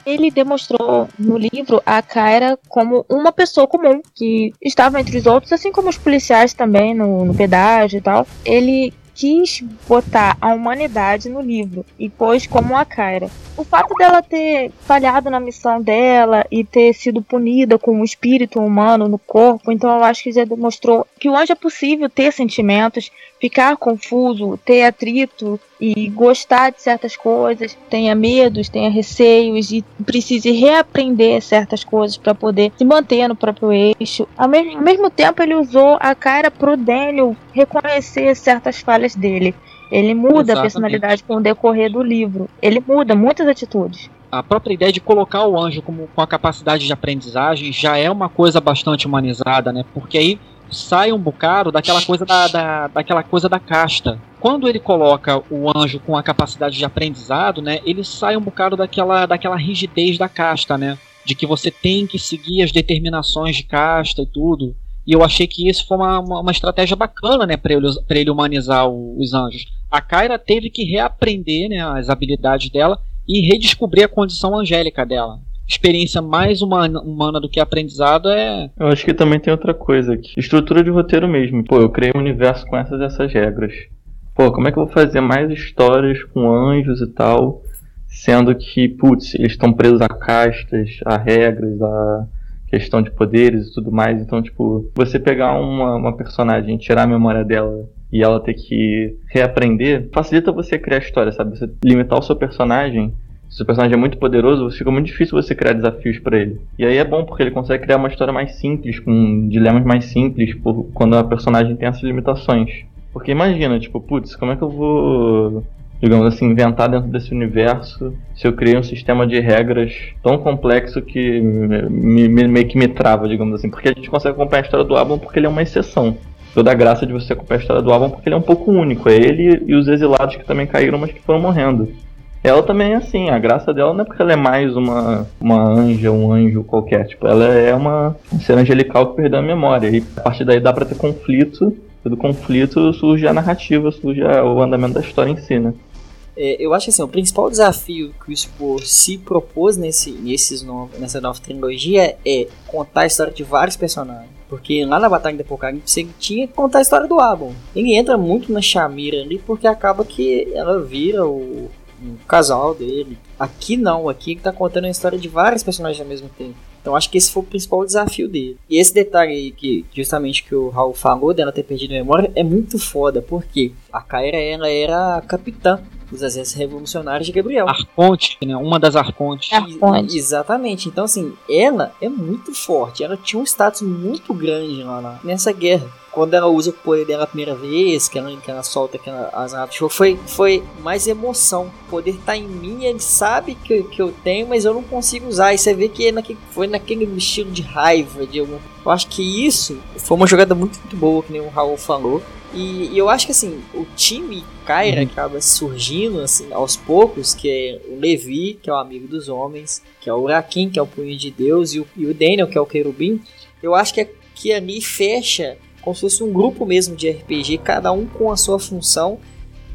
[SPEAKER 3] Ele demonstrou no livro a Kyra como uma pessoa comum que estava entre os outros, assim como os policiais também no, no pedágio e tal. Ele quis botar a humanidade no livro e pôs como a Kyra. O fato dela ter falhado na missão dela e ter sido punida com um espírito humano no corpo, então eu acho que já demonstrou que o anjo é possível ter sentimentos, ficar confuso, ter atrito e gostar de certas coisas, tenha medos, tenha receios e precise reaprender certas coisas para poder se manter no próprio eixo. Ao mesmo, ao mesmo tempo, ele usou a cara pro Daniel reconhecer certas falhas dele. Ele muda
[SPEAKER 2] Exatamente.
[SPEAKER 3] a personalidade com o decorrer do livro. Ele muda muitas atitudes.
[SPEAKER 2] A própria ideia de colocar o anjo como, com a capacidade de aprendizagem já é uma coisa bastante humanizada, né? Porque aí sai um bocado daquela coisa da, da, daquela coisa da casta. Quando ele coloca o anjo com a capacidade de aprendizado, né? Ele sai um bocado daquela, daquela rigidez da casta, né? De que você tem que seguir as determinações de casta e tudo. E eu achei que isso foi uma, uma, uma estratégia bacana, né, para ele, ele humanizar o- os anjos. A Kyra teve que reaprender né, as habilidades dela e redescobrir a condição angélica dela. Experiência mais humana, do que aprendizado é.
[SPEAKER 4] Eu acho que também tem outra coisa aqui. Estrutura de roteiro mesmo. Pô, eu criei um universo com essas essas regras. Pô, como é que eu vou fazer mais histórias com anjos e tal, sendo que, putz, eles estão presos a castas, a regras, a questão de poderes e tudo mais. Então, tipo, você pegar uma, uma personagem, tirar a memória dela e ela ter que reaprender, facilita você criar a história, sabe? Você limitar o seu personagem se o personagem é muito poderoso, fica muito difícil você criar desafios pra ele. E aí é bom porque ele consegue criar uma história mais simples, com dilemas mais simples, por, quando a personagem tem essas limitações. Porque imagina, tipo, putz, como é que eu vou, digamos assim, inventar dentro desse universo se eu criei um sistema de regras tão complexo que me, me- meio que me trava, digamos assim. Porque a gente consegue acompanhar a história do Ablon porque ele é uma exceção. Toda a graça de você acompanhar a história do Ablon porque ele é um pouco único. É ele e os exilados que também caíram, mas que foram morrendo. Ela também é assim, a graça dela não é porque ela é mais uma, uma anja, um anjo qualquer, tipo, ela é uma um ser angelical que perdeu a memória. E a partir daí dá pra ter conflito, e do conflito surge a narrativa, surge o andamento da história em si, né?
[SPEAKER 5] É, eu acho assim, o principal desafio que o Spor se propôs nesse, nesses novo, nessa nova trilogia é contar a história de vários personagens. Porque lá na Batalha do Apocalipse ele tinha que contar a história do Abon. Ele entra muito na Shamira ali porque acaba que ela vira o, o casal dele. Aqui não, aqui ele tá contando a história de vários personagens ao mesmo tempo. Então acho que esse foi o principal desafio dele. E esse detalhe aí que justamente que o Raul falou dela ter perdido a memória é muito foda, porque a Kyra ela era a capitã dos exércitos revolucionários de Gabriel.
[SPEAKER 2] Arconte, né? Uma das Arcontes.
[SPEAKER 3] Arconte.
[SPEAKER 5] Exatamente. Então, assim, ela é muito forte. Ela tinha um status muito grande lá na- nessa guerra. Quando ela usa o poder dela a primeira vez, que ela, que ela solta aquela, as armas, tipo, foi, foi mais emoção. O poder tá em mim, ele sabe que, que eu tenho, mas eu não consigo usar. E você vê que é naquele, foi naquele estilo de raiva. De algum... Eu acho que isso foi uma jogada muito, muito boa, que nem o Raul falou. E, e eu acho que assim, o time Kyra acaba surgindo assim aos poucos, que é o Levi, que é o amigo dos homens, que é o Urakin, que é o punho de Deus, e o, e o Daniel, que é o querubim. Eu acho que, é- que ali fecha como se fosse um grupo mesmo de RPG, cada um com a sua função,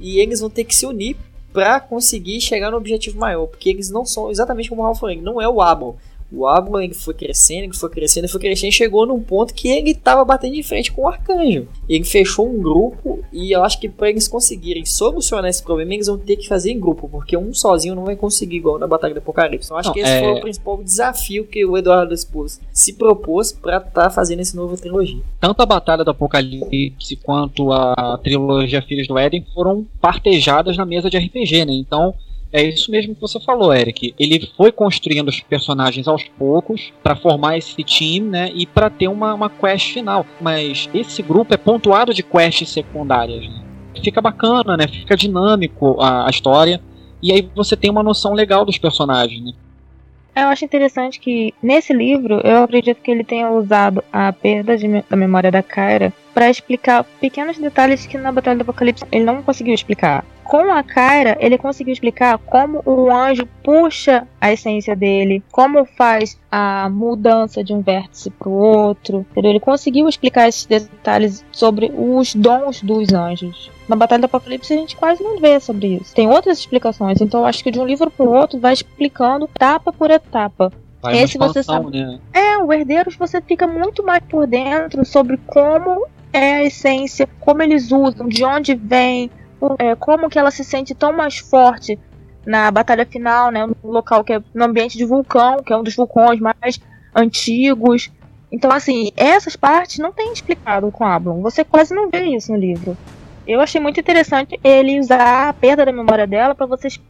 [SPEAKER 5] e eles vão ter que se unir para conseguir chegar no objetivo maior, porque eles não são exatamente como o Ralph não é o Abel. O ele foi crescendo, ele foi crescendo, ele foi crescendo, chegou num ponto que ele estava batendo de frente com o Arcanjo. Ele fechou um grupo e eu acho que para eles conseguirem solucionar esse problema, eles vão ter que fazer em grupo, porque um sozinho não vai conseguir igual na Batalha do Apocalipse. Então acho
[SPEAKER 2] Não,
[SPEAKER 5] que esse
[SPEAKER 2] é-
[SPEAKER 5] foi o principal desafio que o Eduardo Espos se propôs para estar fazendo esse novo trilogia.
[SPEAKER 2] Tanto a Batalha do Apocalipse quanto a trilogia Filhos do Éden foram partejadas na mesa de RPG, né? Então É isso mesmo que você falou, Eric. Ele foi construindo os personagens aos poucos para formar esse time, né? E para ter uma, uma quest final. Mas esse grupo é pontuado de quests secundárias, né? Fica bacana, né? Fica dinâmico a, a história. E aí você tem uma noção legal dos personagens, né?
[SPEAKER 3] Eu acho interessante que nesse livro eu acredito que ele tenha usado a perda de, da memória da Kyra para explicar pequenos detalhes que na Batalha do Apocalipse ele não conseguiu explicar. Com a Kyra, ele conseguiu explicar como o anjo puxa a essência dele, como faz a mudança de um vértice para o outro. Entendeu? Ele conseguiu explicar esses detalhes sobre os dons dos anjos. Na Batalha do Apocalipse a gente quase não vê sobre isso. Tem outras explicações, então eu acho que de um livro para o outro vai explicando etapa por etapa.
[SPEAKER 2] Vai
[SPEAKER 3] Esse você sabe.
[SPEAKER 2] né?
[SPEAKER 3] É, o Herdeiros você fica muito mais por dentro sobre como é a essência, como eles usam, de onde vem, é, como que ela se sente tão mais forte na batalha final, né, no local que é no ambiente de vulcão, que é um dos vulcões mais antigos. Então, assim, essas partes não tem explicado com Ablon. Você quase não vê isso no livro. Eu achei muito interessante ele usar a perda da memória dela para vocês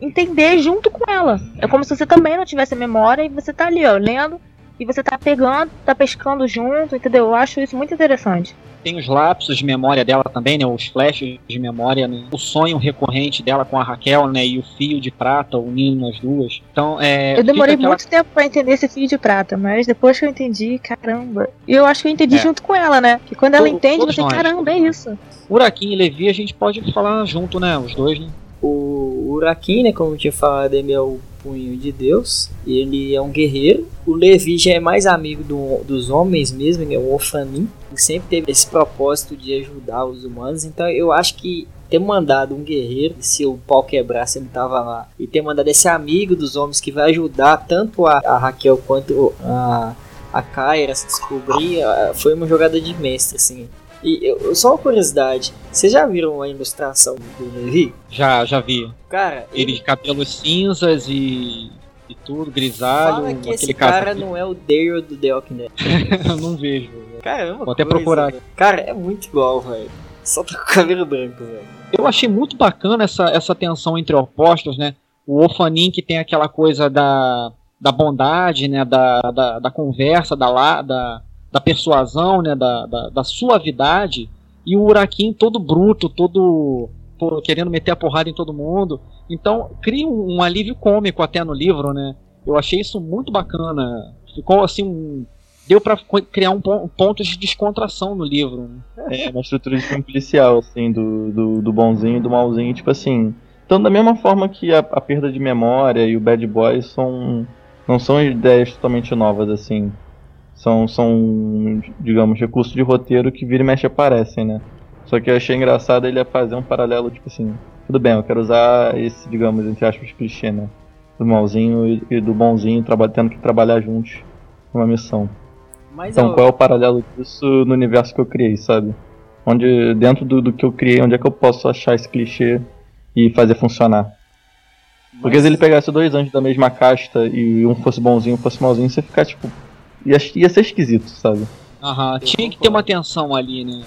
[SPEAKER 3] entender junto com ela. É como se você também não tivesse memória e você tá ali, ó, lendo e você tá pegando, tá pescando junto, entendeu? Eu acho isso muito interessante.
[SPEAKER 2] Tem os lapsos de memória dela também, né? Os flashes de memória, né? o sonho recorrente dela com a Raquel, né? E o fio de prata unindo as duas. Então, é.
[SPEAKER 3] eu demorei
[SPEAKER 2] aquela-
[SPEAKER 3] muito tempo pra entender esse fio de prata, mas depois que eu entendi, caramba. E eu acho que eu entendi
[SPEAKER 2] É.
[SPEAKER 3] junto com ela, né? Que quando ela
[SPEAKER 2] Todo-
[SPEAKER 3] entende, você,
[SPEAKER 2] nós.
[SPEAKER 3] caramba, é isso.
[SPEAKER 2] Uraquim e Levi a gente pode falar junto, né? Os dois, né?
[SPEAKER 5] O Urakin, né, como eu tinha falado, ele é o punho de Deus. Ele é um guerreiro. O Levi já é mais amigo do- dos homens mesmo, ele é um Ofanim. Ele sempre teve esse propósito de ajudar os humanos. Então eu acho que ter mandado um guerreiro, se o pau quebrasse ele tava lá, e ter mandado esse amigo dos homens que vai ajudar tanto a, a Raquel quanto a, a Kyra se descobrir, ah, foi uma jogada de mestre, assim. E eu, só uma curiosidade, vocês já viram a ilustração do Levi?
[SPEAKER 2] Já, já vi.
[SPEAKER 5] Cara,
[SPEAKER 2] Ele de cabelos cinzas e. e tudo, grisalho.
[SPEAKER 5] Fala que esse cara não é o Dale do The Walking Dead.
[SPEAKER 2] Eu não vejo.
[SPEAKER 5] Caramba,
[SPEAKER 2] Vou até procurar aqui.
[SPEAKER 5] Cara, é muito igual, velho. Só tá com o cabelo branco, velho.
[SPEAKER 2] Eu achei muito bacana essa, essa tensão entre opostos, né? O Ofanin que tem aquela coisa da, da bondade, né? Da, da, da conversa, da, la- da, da persuasão, né? Da, da, da suavidade. E o Urakin todo bruto, todo querendo meter a porrada em todo mundo. Então cria um, um alívio cômico até no livro, né? Eu achei isso muito bacana. Ficou assim um. Deu co- criar um, pon- ponto de descontração no livro. né?
[SPEAKER 4] É uma estrutura de filme policial, assim, do, do, do bonzinho e do malzinho, tipo assim. Então, da mesma forma que a, a perda de memória e o Bad Boy são. não são ideias totalmente novas, assim. São, são, digamos, recursos de roteiro que vira e mexe aparecem, né? Só que eu achei engraçado ele fazer um paralelo, tipo assim, tudo bem, eu quero usar esse, digamos, entre aspas, clichê, né? Do malzinho e, do bonzinho tendo que trabalhar juntos numa missão.
[SPEAKER 5] Mas
[SPEAKER 4] Então,
[SPEAKER 5] ó,
[SPEAKER 4] qual é o paralelo disso no universo que eu criei, sabe? Onde, dentro do, do que eu criei, onde é que eu posso achar esse clichê e fazer funcionar? Porque
[SPEAKER 5] mas-
[SPEAKER 4] se ele pegasse dois anjos da mesma casta e um fosse bonzinho e um fosse malzinho, você ficar tipo. Ia, ia ser esquisito, sabe?
[SPEAKER 2] Aham, tinha que ter uma tensão ali, né?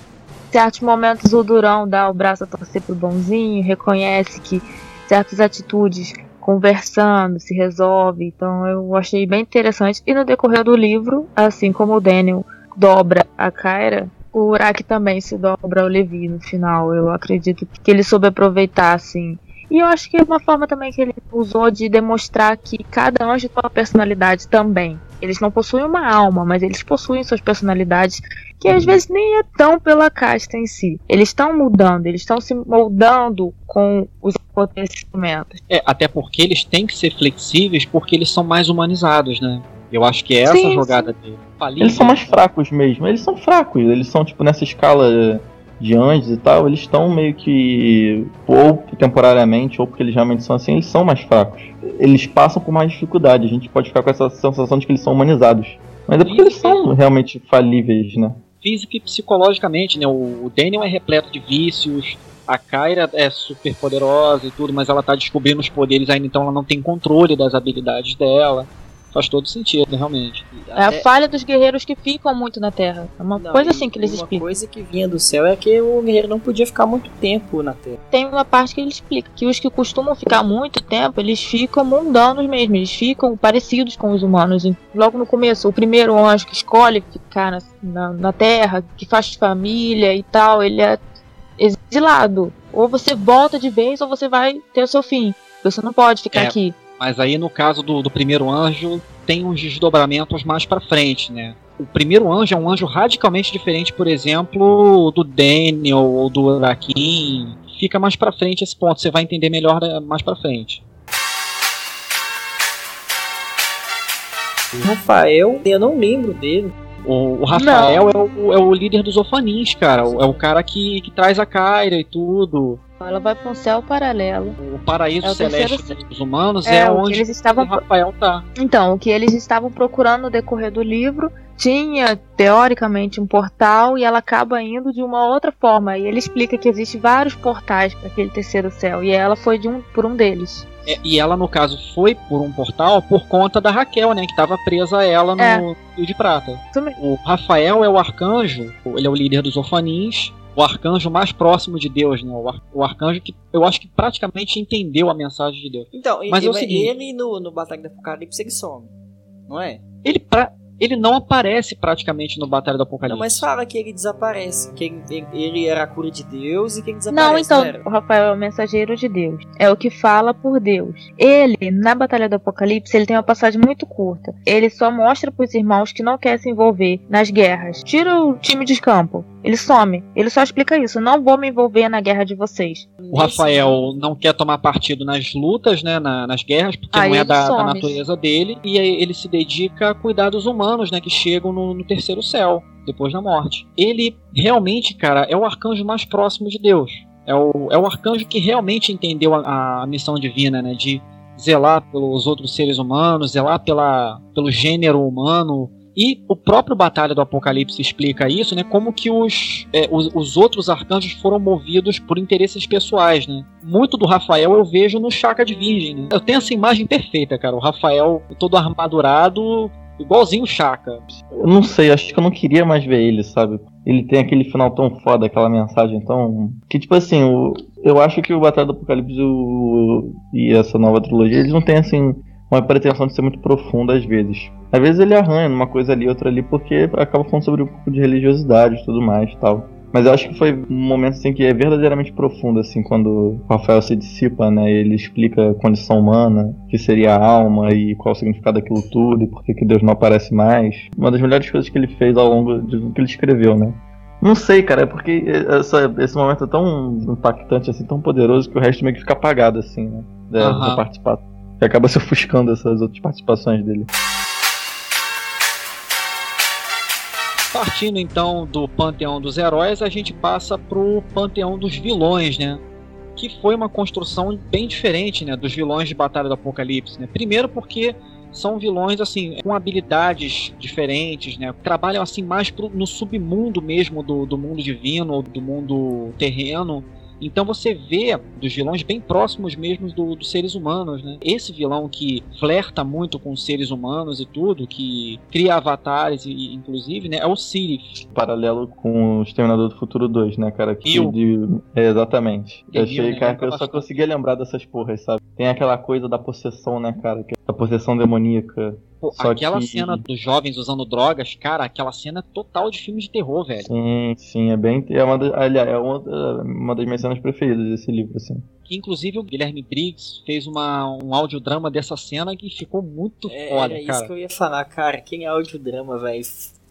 [SPEAKER 3] Em certos momentos o Durão dá o braço a torcer pro bonzinho, reconhece que certas atitudes conversando se resolve. Então eu achei bem interessante. E no decorrer do livro, assim como o Daniel dobra a Kyra, o Uraki também se dobra ao Levi no final. Eu acredito que ele soube aproveitar, assim. E eu acho que é uma forma também que ele usou de demonstrar que cada anjo tem uma personalidade também. Eles não possuem uma alma, mas eles possuem suas personalidades que às vezes nem é tão pela casta em si. Eles estão mudando, eles estão se moldando com os acontecimentos.
[SPEAKER 2] É, até porque eles têm que ser flexíveis porque eles são mais humanizados, né? Eu acho que é essa
[SPEAKER 3] Sim,
[SPEAKER 2] a jogada dele. Falível,
[SPEAKER 4] Eles são mais
[SPEAKER 2] né?
[SPEAKER 4] fracos mesmo. Eles são fracos. Eles são, tipo, nessa escala de anjos e tal, eles estão meio que. Ou temporariamente, ou porque eles realmente são assim, eles são mais fracos. Eles passam por mais dificuldade. A gente pode ficar com essa sensação de que eles são humanizados. Mas é porque eles são realmente falíveis, né?
[SPEAKER 2] Física e psicologicamente, né? O Daniel é repleto de vícios, a Kyra é super poderosa e tudo, mas ela tá descobrindo os poderes ainda, então ela não tem controle das habilidades dela. Faz todo sentido, realmente.
[SPEAKER 3] É a falha dos guerreiros que ficam muito na Terra. É uma
[SPEAKER 5] Não,
[SPEAKER 3] coisa assim que eles
[SPEAKER 5] Uma
[SPEAKER 3] explicam.
[SPEAKER 5] coisa que vinha do céu é que o guerreiro não podia ficar muito tempo na Terra.
[SPEAKER 3] Tem uma parte que ele explica que os que costumam ficar muito tempo, eles ficam mundanos mesmo, eles ficam parecidos com os humanos. E Logo no começo, o primeiro anjo que escolhe ficar na, na, na Terra, que faz família e tal, ele é exilado. Ou você volta de vez ou você vai ter o seu fim. Você não pode ficar
[SPEAKER 2] É.
[SPEAKER 3] aqui.
[SPEAKER 2] Mas aí no caso do, do primeiro anjo, tem uns desdobramentos mais pra frente, né? O primeiro anjo é um anjo radicalmente diferente, por exemplo, do Daniel ou do Urakin. Fica mais pra frente esse ponto, você vai entender melhor né, mais pra frente.
[SPEAKER 5] Rafael, eu não lembro dele.
[SPEAKER 2] O, o Rafael é o, é o líder dos Ofanins, cara. É o cara que, que traz a Kyra e tudo.
[SPEAKER 3] Ela vai para um céu paralelo.
[SPEAKER 2] O paraíso
[SPEAKER 3] É o
[SPEAKER 2] celeste
[SPEAKER 3] terceiro
[SPEAKER 2] dos humanos
[SPEAKER 3] É,
[SPEAKER 2] é, onde
[SPEAKER 3] eles estavam
[SPEAKER 2] o Rafael tá.
[SPEAKER 3] Então, o que eles estavam procurando no decorrer do livro tinha, teoricamente, um portal e ela acaba indo de uma outra forma. E ele explica que existem vários portais para aquele terceiro céu. E ela foi de um, por um deles.
[SPEAKER 2] É, e ela, no caso, foi por um portal por conta da Raquel, né? Que tava presa a ela no
[SPEAKER 3] É.
[SPEAKER 2] Rio de Prata. O Rafael é o arcanjo, ele é o líder dos Ofanins, o arcanjo mais próximo de Deus, né? O, ar- o arcanjo que eu acho que praticamente entendeu a mensagem de Deus.
[SPEAKER 5] Então,
[SPEAKER 2] Mas é o
[SPEAKER 5] e-
[SPEAKER 2] seguinte-
[SPEAKER 5] ele no, no Batalha do Apocalipse ele some. Não é?
[SPEAKER 2] Ele, pra, ele não aparece praticamente no Batalha do Apocalipse.
[SPEAKER 5] Não, mas fala que ele desaparece. Que ele, ele- era a cura de Deus e que ele desaparece.
[SPEAKER 3] Não, então,
[SPEAKER 5] era?
[SPEAKER 3] o Rafael é o mensageiro de Deus. É o que fala por Deus. Ele, na Batalha do Apocalipse, ele tem uma passagem muito curta. Ele só mostra pros irmãos que não quer se envolver nas guerras. Tira o time de campo. Ele some. Ele só explica isso. Não vou me envolver na guerra de vocês.
[SPEAKER 2] O Rafael não quer tomar partido nas lutas, né, na- nas guerras, porque
[SPEAKER 3] Aí
[SPEAKER 2] não é da, da natureza dele, e aí ele se dedica a cuidar dos humanos, né, que chegam no, no terceiro céu, depois da morte. Ele realmente, cara, é o arcanjo mais próximo de Deus. É o, é o arcanjo que realmente entendeu a, a missão divina, né, de zelar pelos outros seres humanos, zelar pela, pelo gênero humano, e o próprio Batalha do Apocalipse explica isso, né? Como que os, é, os, os outros arcanjos foram movidos por interesses pessoais, né? Muito do Rafael eu vejo no Chaka de Virgem, né? Eu tenho essa imagem perfeita, cara. O Rafael todo armadurado, igualzinho o Chaka.
[SPEAKER 4] Eu não sei, acho que eu não queria mais ver ele, sabe? Ele tem aquele final tão foda, aquela mensagem tão. Que tipo assim, o... eu acho que o Batalha do Apocalipse o- e essa nova trilogia, eles não têm assim uma pretensão de ser muito profunda às vezes. Às vezes ele arranha numa coisa ali, outra ali, porque acaba falando sobre um pouco de religiosidade e tudo mais tal. Mas eu acho que foi um momento assim que é verdadeiramente profundo, assim, quando o Rafael se dissipa, né? Ele explica a condição humana, o que seria a alma e qual o significado daquilo tudo, e por que que Deus não aparece mais. Uma das melhores coisas que ele fez ao longo de tudo que ele escreveu, né? Não sei, cara, é porque essa- esse momento é tão impactante, assim, tão poderoso, que o resto meio que fica apagado, assim, né? Da,
[SPEAKER 2] Aham.
[SPEAKER 4] da participação. Que acaba se ofuscando essas outras participações dele.
[SPEAKER 2] Partindo então do panteão dos heróis, a gente passa pro panteão dos vilões, né? Que foi uma construção bem diferente, né, dos vilões de Batalha do Apocalipse, né? Primeiro porque são vilões assim com habilidades diferentes, né? Trabalham assim mais pro- no submundo mesmo do, do mundo divino ou do mundo terreno. Então você vê dos vilões bem próximos mesmo do- dos seres humanos, né? Esse vilão que flerta muito com os seres humanos e tudo, que cria avatares e inclusive, né, é o Sirith.
[SPEAKER 4] Paralelo com o Exterminador do Futuro 2, né, cara? Que
[SPEAKER 2] Rio.
[SPEAKER 4] de- É, exatamente. Eu
[SPEAKER 2] Rio,
[SPEAKER 4] achei,
[SPEAKER 2] né?
[SPEAKER 4] cara, que eu só conseguia lembrar dessas porras, sabe? Tem aquela coisa da possessão, né, cara? Que é A possessão demoníaca.
[SPEAKER 2] Pô,
[SPEAKER 4] Só
[SPEAKER 2] aquela
[SPEAKER 4] que-
[SPEAKER 2] cena dos jovens usando drogas, cara, aquela cena é total de filme de terror, velho.
[SPEAKER 4] Sim, sim, é bem. É uma, das- aliás, é uma, uma das minhas cenas preferidas desse livro, assim.
[SPEAKER 2] Que inclusive o Guilherme Briggs fez uma, um audiodrama dessa cena que ficou muito
[SPEAKER 5] É,
[SPEAKER 2] foda,
[SPEAKER 5] era isso
[SPEAKER 2] cara.
[SPEAKER 5] que eu ia falar, cara. Quem é audiodrama, velho,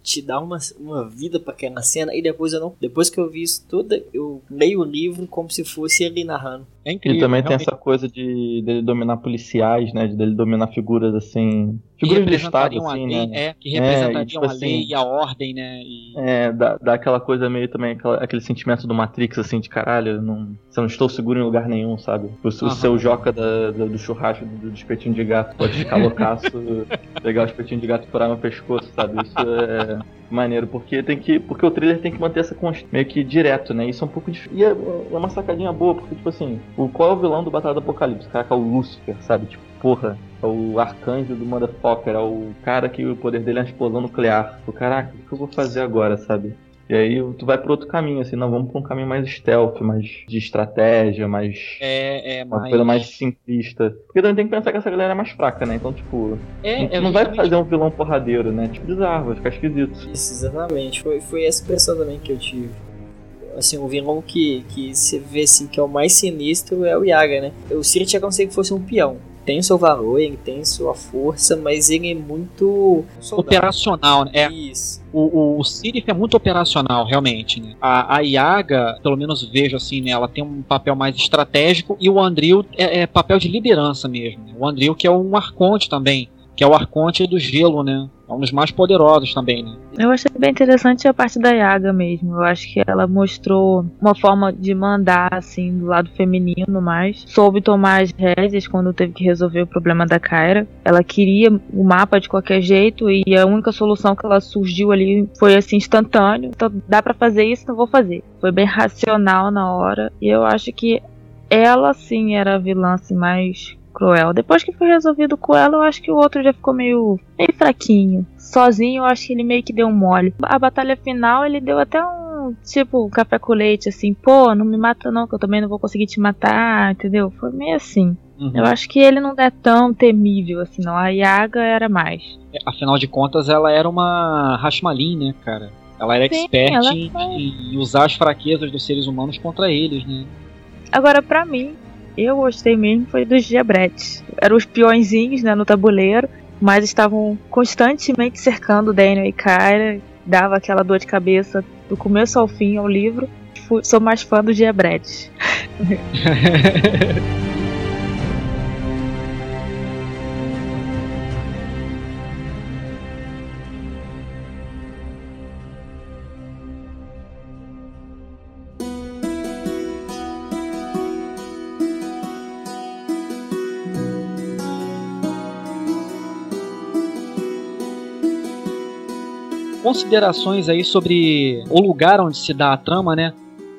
[SPEAKER 5] te dá uma, uma vida pra aquela cena e depois eu não. Depois que eu vi isso tudo, eu leio o livro como se fosse ele narrando.
[SPEAKER 2] É incrível.
[SPEAKER 4] também tem
[SPEAKER 2] realmente.
[SPEAKER 4] essa coisa de dele dominar policiais, né? De dele dominar figuras assim. Figuras do Estado, assim,
[SPEAKER 2] lei,
[SPEAKER 4] né?
[SPEAKER 2] é, que
[SPEAKER 4] É,
[SPEAKER 2] representariam
[SPEAKER 4] e, tipo
[SPEAKER 2] a
[SPEAKER 4] assim,
[SPEAKER 2] lei e a ordem, né? E-
[SPEAKER 4] É, dá, dá aquela coisa meio também, aquela- aquele sentimento do Matrix, assim, de caralho, eu não, eu não estou seguro em lugar nenhum, sabe? O, o seu joca da- da- do churrasco do, do espetinho de gato pode ficar loucaço, pegar o espetinho de gato e furar no pescoço, sabe? Isso é maneiro, porque tem que. Porque o trailer tem que manter essa const... meio que direto, né? Isso é um pouco difícil. E é, é uma sacadinha boa, porque, tipo assim, o, qual é o vilão do Batalha do Apocalipse? Caraca, é o Lúcifer, sabe? Tipo, porra. é o arcanjo do Motherfucker, é o cara que o poder dele é a explosão nuclear. O caraca, o que eu vou fazer agora, sabe? E aí tu vai pro outro caminho, assim, não, vamos pra um caminho mais stealth, mais de estratégia, mais.
[SPEAKER 2] É, é
[SPEAKER 4] Uma
[SPEAKER 2] mais.
[SPEAKER 4] coisa mais simplista. Porque também tem que pensar que essa galera é mais fraca, né? Então, tipo,
[SPEAKER 2] É, é
[SPEAKER 4] não vai fazer um vilão porradeiro, né? Tipo, bizarro, vai ficar esquisito.
[SPEAKER 5] Isso, exatamente. Foi, foi essa impressão também que eu tive. Assim, o vilão que, que você vê assim, que é o mais sinistro é o Yaga, né? O Siri tinha como se fosse um peão. Tem o seu valor, ele tem sua força, mas ele é muito. soldado.
[SPEAKER 2] Operacional, né? É,
[SPEAKER 5] Isso.
[SPEAKER 2] o, o Sirif é muito operacional, realmente, né? A, a Yaga, pelo menos vejo assim, né? Ela tem um papel mais estratégico e o Andril é, é papel de liderança mesmo. né? O Andril que é um arconte também, que é o arconte do gelo, né? É um dos mais poderosos também, né?
[SPEAKER 3] Eu achei bem interessante a parte da Yaga mesmo. Eu acho que ela mostrou uma forma de mandar, assim, do lado feminino mais. Soube tomar as rédeas quando teve que resolver o problema da Kyra. Ela queria o mapa de qualquer jeito e a única solução que ela surgiu ali foi, assim, instantâneo. Então dá pra fazer isso, então vou fazer. Foi bem racional na hora. E eu acho que ela, sim, era a vilã, assim, mais cruel. Depois que foi resolvido com ela, eu acho que o outro já ficou meio, meio fraquinho. Sozinho, eu acho que ele meio que deu um mole. A batalha final, ele deu até um, tipo, café com leite, assim, pô, não me mata não, que eu também não vou conseguir te matar, entendeu? Foi meio assim.
[SPEAKER 2] Uhum.
[SPEAKER 3] Eu acho que ele não é tão temível assim, não. A Yaga era mais.
[SPEAKER 2] Afinal de contas, ela era uma Rashmalin, né, cara? Ela era
[SPEAKER 3] Sim,
[SPEAKER 2] expert
[SPEAKER 3] ela
[SPEAKER 2] em, em usar as fraquezas dos seres humanos contra eles, né?
[SPEAKER 3] Agora, pra mim, eu gostei mesmo foi dos diabretes. Eram os peõezinhos, né, no tabuleiro, mas estavam constantemente cercando Daniel e Kyra. Dava aquela dor de cabeça do começo ao fim ao livro. Fui- sou mais fã dos diabretes.
[SPEAKER 2] Considerações aí sobre o lugar onde se dá a trama, né?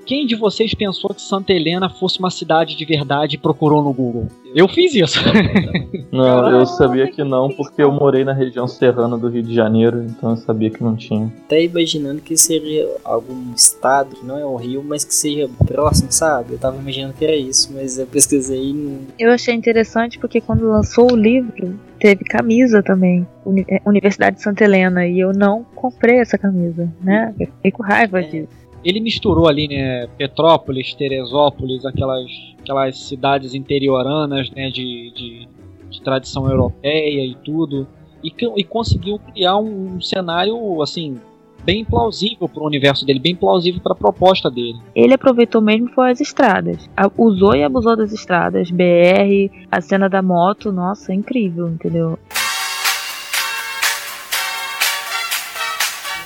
[SPEAKER 2] Quem de vocês pensou que Santa Helena fosse uma cidade de verdade e procurou no Google? Eu fiz isso.
[SPEAKER 4] Não, eu sabia que não, porque eu morei na região serrana do Rio de Janeiro, então eu sabia que não tinha.
[SPEAKER 5] Até imaginando que seria algum estado que não é o Rio, mas que seja próximo, sabe? Eu tava imaginando que era isso, mas eu pesquisei e não.
[SPEAKER 3] Eu achei interessante porque quando lançou o livro, teve camisa também. É, Universidade de Santa Helena. E eu não comprei essa camisa, né? Eu fiquei com raiva disso.
[SPEAKER 2] Ele misturou ali, né, Petrópolis, Teresópolis, aquelas, aquelas cidades interioranas, né, de, de, de tradição europeia e tudo, e, e conseguiu criar um, um cenário, assim, bem plausível para o universo dele, bem plausível para a proposta dele.
[SPEAKER 3] Ele aproveitou mesmo foi as estradas. Usou e abusou das estradas. BR, a cena da moto, nossa, é incrível, entendeu?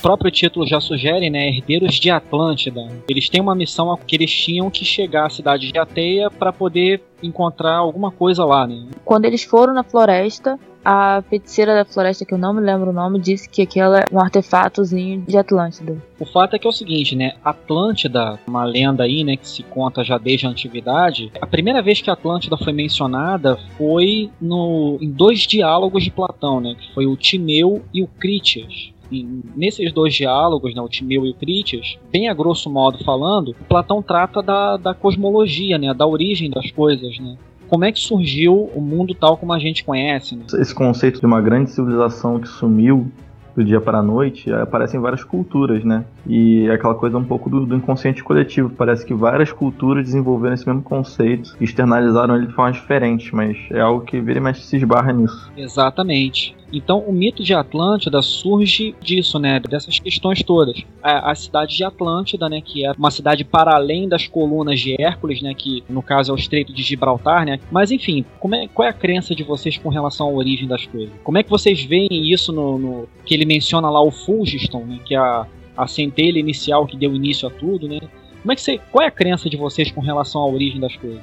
[SPEAKER 2] Próprio título já sugere, né, Herdeiros de Atlântida. Eles têm uma missão que eles tinham que chegar à cidade de Ateia para poder encontrar alguma coisa lá, né?
[SPEAKER 3] Quando eles foram na floresta, a feiticeira da floresta, que eu não me lembro o nome, disse que aquilo é um artefatozinho de Atlântida.
[SPEAKER 2] O fato é que é o seguinte, né? Atlântida, uma lenda aí, né, que se conta já desde a antiguidade. A primeira vez que Atlântida foi mencionada foi no, em dois diálogos de Platão, né? Que foi o Timeu e o Critias. E nesses dois diálogos, né, o Timeu e o Critias, bem a grosso modo falando, Platão trata da, da cosmologia, né, da origem das coisas, né? Como é que surgiu o mundo tal como a gente conhece, né?
[SPEAKER 4] Esse conceito de uma grande civilização que sumiu do dia para a noite aparece em várias culturas, né? E é aquela coisa um pouco do, do inconsciente coletivo. Parece que várias culturas desenvolveram esse mesmo conceito externalizaram ele de forma diferente, mas é algo que vira e mexe se esbarra nisso.
[SPEAKER 2] Exatamente. Então o mito de Atlântida surge disso, né? Dessas questões todas. A, a cidade de Atlântida, né? Que é uma cidade para além das colunas de Hércules, né? Que no caso é o Estreito de Gibraltar, né? Mas enfim, é, qual é a crença de vocês com relação à origem das coisas? Como é que vocês veem isso no, no- que ele menciona lá o Fulgiston, né? Que é a, a centelha inicial que deu início a tudo, né? Como é que você, qual é a crença de vocês com relação à origem das coisas?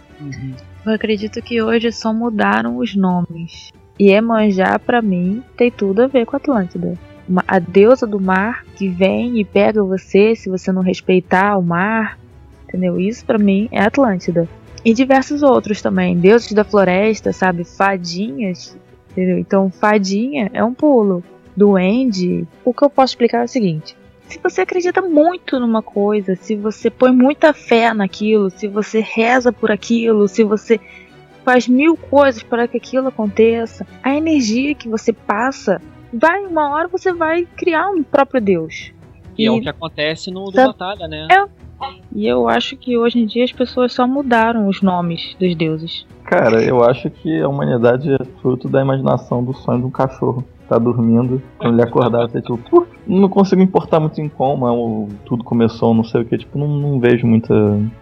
[SPEAKER 3] Eu acredito que hoje só mudaram os nomes. E Emanjá, pra mim, tem tudo a ver com Atlântida. A deusa do mar que vem e pega você se você não respeitar o mar. Entendeu? Isso pra mim é Atlântida. E diversos outros também. Deuses da floresta, sabe? Fadinhas. Entendeu? Então, fadinha é um pulo. Duende, o que eu posso explicar é o seguinte: se você acredita muito numa coisa, se você põe muita fé naquilo, se você reza por aquilo, se você faz mil coisas para que aquilo aconteça, a energia que você passa, vai uma hora você vai criar um próprio Deus.
[SPEAKER 2] E, é o que acontece no do Batalha, né?
[SPEAKER 3] É. E eu acho que hoje em dia as pessoas só mudaram os nomes dos deuses.
[SPEAKER 4] Cara, eu acho que a humanidade é fruto da imaginação do sonho de um cachorro. Tá dormindo, quando ele acordar, você tipo, "Pô, não consigo importar muito em como o- tudo começou, não sei o que, tipo, não, não vejo muita.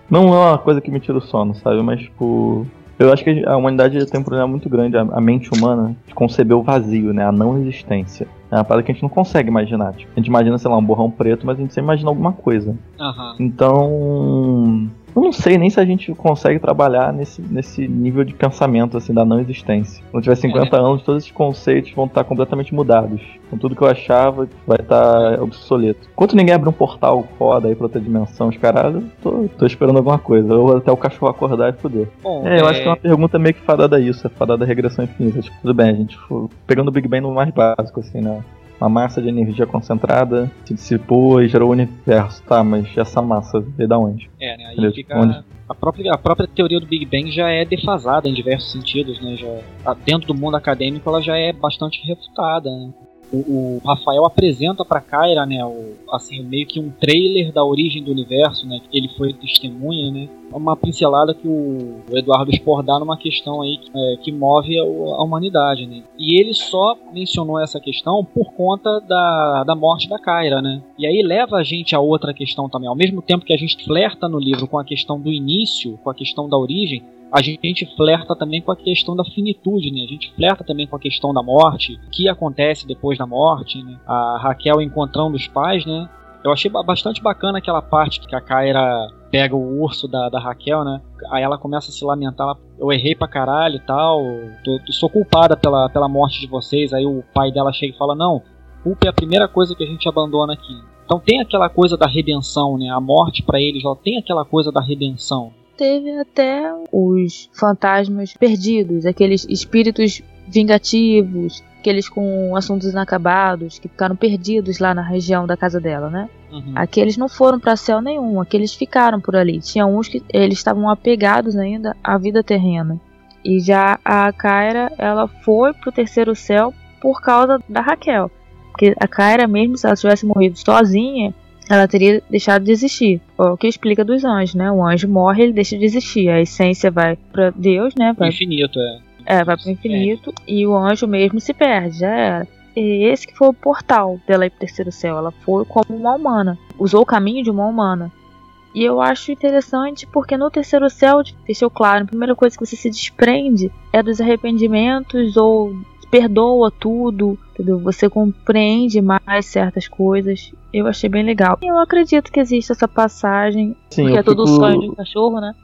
[SPEAKER 4] Não é uma coisa que me tira o sono, sabe? Mas, tipo. Eu acho que a humanidade tem um problema muito grande, a, mente humana, de conceber o vazio, né? A não existência. É uma parada que a gente não consegue imaginar. Tipo, a gente imagina, sei lá, um borrão preto, mas a gente sempre imagina alguma coisa.
[SPEAKER 2] Aham.
[SPEAKER 4] Então, eu não sei nem se a gente consegue trabalhar nesse, nesse nível de pensamento, assim, da não existência. Quando tiver 50 anos, todos esses conceitos vão estar completamente mudados. Então, tudo que eu achava vai estar obsoleto. Enquanto ninguém abre um portal foda aí pra outra dimensão, os caras, eu tô, tô esperando alguma coisa. Ou até o cachorro acordar e foder.
[SPEAKER 2] Bom,
[SPEAKER 4] É, eu acho que é uma pergunta meio que fadada a isso, é fadada a regressão infinita. Tipo, tudo bem, a gente foi pegando o Big Bang no mais básico, assim, né? Uma massa de energia concentrada se dissipou e gerou o universo, tá? Mas essa massa veio da onde?
[SPEAKER 2] É, né? Aí
[SPEAKER 4] Beleza,
[SPEAKER 2] fica.
[SPEAKER 4] onde?
[SPEAKER 2] A própria, a própria teoria do Big Bang já é defasada em diversos sentidos, né? Já, dentro do mundo acadêmico ela já é bastante refutada, né? O, o Rafael apresenta pra Kyra, né, o, assim, meio que um trailer da origem do universo, né, que ele foi testemunha, né, uma pincelada que o, o Eduardo Spor dá numa questão aí que, é, que move a, a humanidade, né, e ele só mencionou essa questão por conta da, da morte da Kyra, né, e aí leva a gente a outra questão também, ao mesmo tempo que a gente flerta no livro com a questão do início, com a questão da origem, a gente flerta também com a questão da finitude, né? A gente flerta também com a questão da morte, o que acontece depois da morte, né? A Raquel encontrando os pais, né? Eu achei ba- bastante bacana aquela parte que a Kyra pega o urso da, da Raquel, né? Aí ela começa a se lamentar, eu errei pra caralho e tal, tô, sou culpada pela, pela morte de vocês. Aí o pai dela chega e fala, não, culpa é a primeira coisa que a gente abandona aqui. Então tem aquela coisa da redenção, né? A morte pra eles, ela tem aquela coisa da redenção.
[SPEAKER 3] Teve até os fantasmas perdidos, aqueles espíritos vingativos, aqueles com assuntos inacabados, que ficaram perdidos lá na região da casa dela, né?
[SPEAKER 2] Uhum.
[SPEAKER 3] Aqueles não foram para céu nenhum, aqueles ficaram por ali. Tinha uns que eles estavam apegados ainda à vida terrena. E já a Kyra, ela foi pro terceiro céu por causa da Raquel. Porque a Kyra, mesmo se ela tivesse morrido sozinha, ela teria deixado de existir. É o que explica dos anjos, né? O anjo morre, ele deixa de existir. A essência vai para Deus, né? Vai,
[SPEAKER 2] Infinito, é.
[SPEAKER 3] é, vai pro infinito. E o anjo mesmo se perde, já era. E esse que foi o portal dela ir pro terceiro céu. Ela foi como uma humana. Usou o caminho de uma humana. E eu acho interessante porque no terceiro céu deixou claro, a primeira coisa que você se desprende é dos arrependimentos ou perdoa tudo, entendeu? Você compreende mais certas coisas. Eu achei bem legal. Eu acredito que existe essa passagem,
[SPEAKER 4] Sim,
[SPEAKER 3] porque é tudo
[SPEAKER 4] fico-
[SPEAKER 3] sonho de um cachorro, né?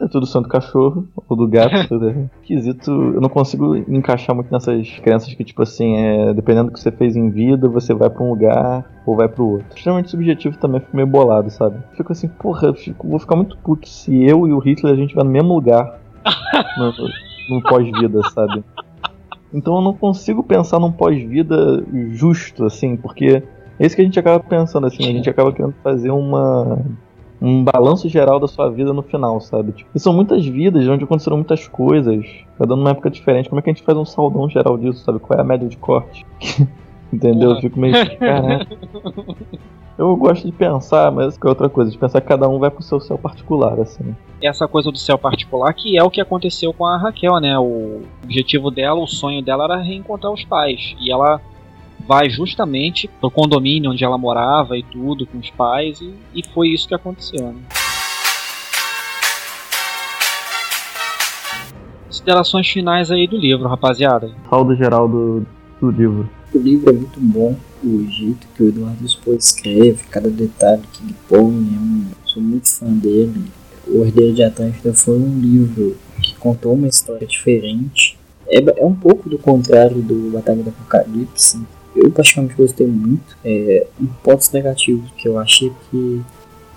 [SPEAKER 4] É tudo sonho do cachorro ou do gato. tudo é Esquisito. Eu não consigo encaixar muito nessas crenças que, tipo assim, é, dependendo do que você fez em vida, você vai pra um lugar ou vai pro outro. Extremamente subjetivo também, fico meio bolado, sabe? Fico assim, porra, fico- vou ficar muito puto se eu e o Hitler a gente vai no mesmo lugar no, no pós-vida, sabe? Então eu não consigo pensar num pós-vida justo, assim, porque é isso que a gente acaba pensando, assim, a gente acaba querendo fazer uma um balanço geral da sua vida no final, sabe? Tipo, e são muitas vidas onde aconteceram muitas coisas, cada uma época diferente. Como é que a gente faz um saldão geral disso, sabe? Qual é a média de corte? Entendeu? Eu fico meio. Caraca. Eu gosto de pensar, mas que é outra coisa, de pensar que cada um vai pro seu céu particular, assim.
[SPEAKER 2] essa coisa do céu particular, que é o que aconteceu com a Raquel, né? O objetivo dela, o sonho dela era reencontrar os pais. E ela vai justamente pro condomínio onde ela morava e tudo, com os pais, e, e foi isso que aconteceu, né? Considerações finais aí do livro, rapaziada.
[SPEAKER 4] Saldo geral do, do livro.
[SPEAKER 5] O livro é muito bom, o jeito que o Eduardo Spohr escreve, cada detalhe que ele põe, é um, sou muito fã dele. O Herdeiro de Atlântida foi um livro que contou uma história diferente. É, é um pouco do contrário do Batalha do Apocalipse. Eu particularmente gostei muito. É, um ponto negativo que eu achei que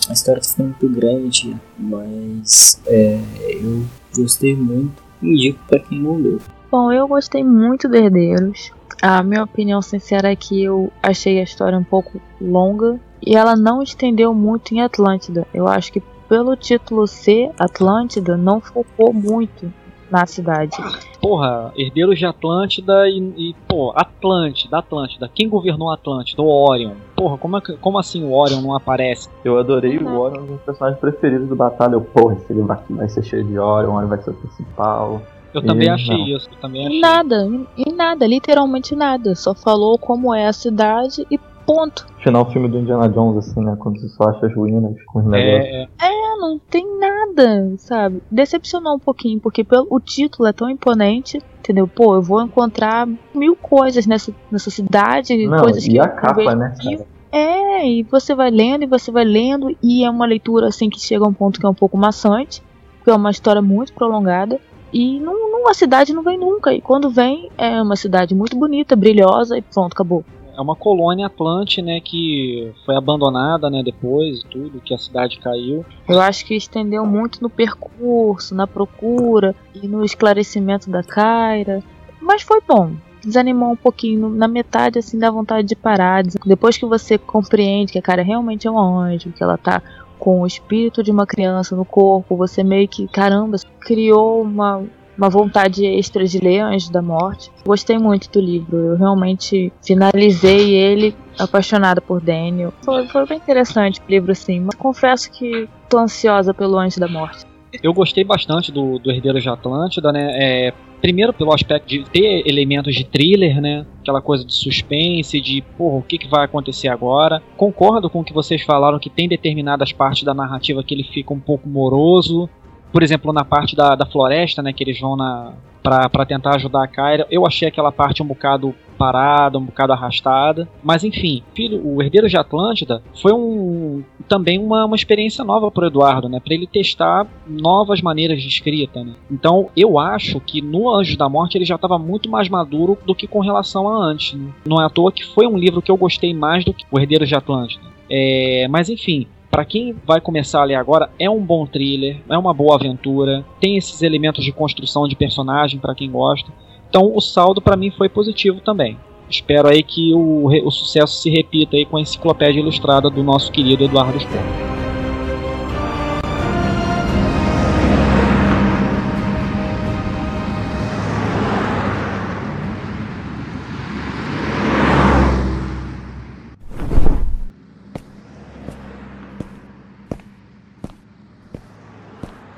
[SPEAKER 5] a história foi muito grande, mas é, eu gostei muito. Indico para quem não leu.
[SPEAKER 3] Bom, eu gostei muito do Herdeiros. A minha opinião sincera é que eu achei a história um pouco longa e ela não estendeu muito em Atlântida. Eu acho que pelo título C, Atlântida, não focou muito na cidade.
[SPEAKER 2] Porra, herdeiros de Atlântida e, e pô, Atlântida, Atlântida. Quem governou Atlântida? O Orion. Porra, como, é como assim o Orion não aparece?
[SPEAKER 4] Eu adorei o Orion, um dos personagens preferidos do Batalha. Eu, porra, esse livro aqui vai ser cheio de Orion, o Orion vai ser o principal.
[SPEAKER 2] Eu também
[SPEAKER 4] E
[SPEAKER 2] achei
[SPEAKER 4] não.
[SPEAKER 2] isso, eu também achei.
[SPEAKER 3] E nada, e e nada, literalmente nada. Só falou como é a cidade e ponto.
[SPEAKER 4] Final filme do Indiana Jones, assim, né? Quando você só acha as ruínas com os negócios.
[SPEAKER 2] É, é,
[SPEAKER 3] É, não tem nada, sabe? Decepcionou um pouquinho, porque pelo, o título é tão imponente, entendeu? Pô, eu vou encontrar mil coisas nessa, nessa cidade,
[SPEAKER 4] Não,
[SPEAKER 3] coisas que
[SPEAKER 4] e a capa,
[SPEAKER 3] vejo
[SPEAKER 4] né, cara?
[SPEAKER 3] É, e você vai lendo e você vai lendo, e é uma leitura assim que chega a um ponto que é um pouco maçante, porque é uma história muito prolongada. E não, não, a cidade não vem nunca. E quando vem, é uma cidade muito bonita, brilhosa, e pronto, acabou.
[SPEAKER 2] é uma colônia Atlante, né, que foi abandonada, né, depois tudo, que a cidade caiu.
[SPEAKER 3] Eu acho que estendeu muito no percurso, na procura e no esclarecimento da Kyra. Mas foi bom. Desanimou um pouquinho. Na metade, assim, dá vontade de parar. Depois que você compreende que a Kyra realmente é um anjo, que ela tá com o espírito de uma criança no corpo, você meio que, caramba, criou uma, uma vontade extra de ler Anjos da Morte. Gostei muito do livro. Eu realmente finalizei ele apaixonada por Daniel. Foi, foi bem interessante o livro, assim. Mas confesso que tô ansiosa pelo Anjo da Morte.
[SPEAKER 2] Eu gostei bastante do, do Herdeiros de Atlântida, né? É, primeiro pelo aspecto de ter elementos de thriller, né? Aquela coisa de suspense, de porra, o que, que vai acontecer agora. Concordo com o que vocês falaram que tem determinadas partes da narrativa que ele fica um pouco moroso. Por exemplo, na parte da, da floresta, né? Que eles vão na. Pra, pra tentar ajudar a Kyra, eu achei aquela parte um bocado parada, um bocado arrastada. Mas enfim, filho, o Herdeiro de Atlântida foi um também uma, uma experiência nova para Eduardo, né? Para ele testar novas maneiras de escrita, né? Então eu acho que no Anjos da Morte ele já estava muito mais maduro do que com relação a antes. Né? Não é à toa que foi um livro que eu gostei mais do que o Herdeiro de Atlântida. É, mas enfim, para quem vai começar a ler agora, é um bom thriller, é uma boa aventura, tem esses elementos de construção de personagem para quem gosta. Então o saldo para mim foi positivo também. Espero aí que o, o sucesso se repita aí com a enciclopédia ilustrada do nosso querido Eduardo Spohr.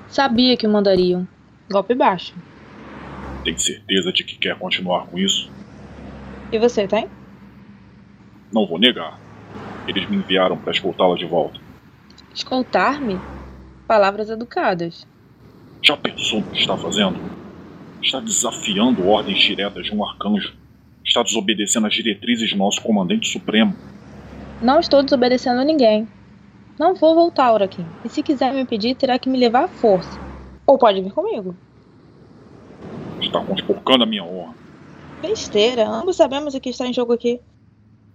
[SPEAKER 3] Sabia que mandariam. Golpe baixo.
[SPEAKER 7] Tem certeza de que quer continuar com isso?
[SPEAKER 3] E você, tem?
[SPEAKER 7] Não vou negar. Eles me enviaram para escoltá-la de volta.
[SPEAKER 3] Escoltar-me? Palavras educadas.
[SPEAKER 7] Já pensou no que está fazendo? Está desafiando ordens diretas de um arcanjo. Está desobedecendo as diretrizes do nosso comandante supremo.
[SPEAKER 3] Não estou desobedecendo a ninguém. Não vou voltar, Urakin. E se quiser me impedir, terá que me levar à força. Ou pode vir comigo.
[SPEAKER 7] Está conspurcando a minha honra.
[SPEAKER 3] Besteira. Ambos sabemos o que está em jogo aqui.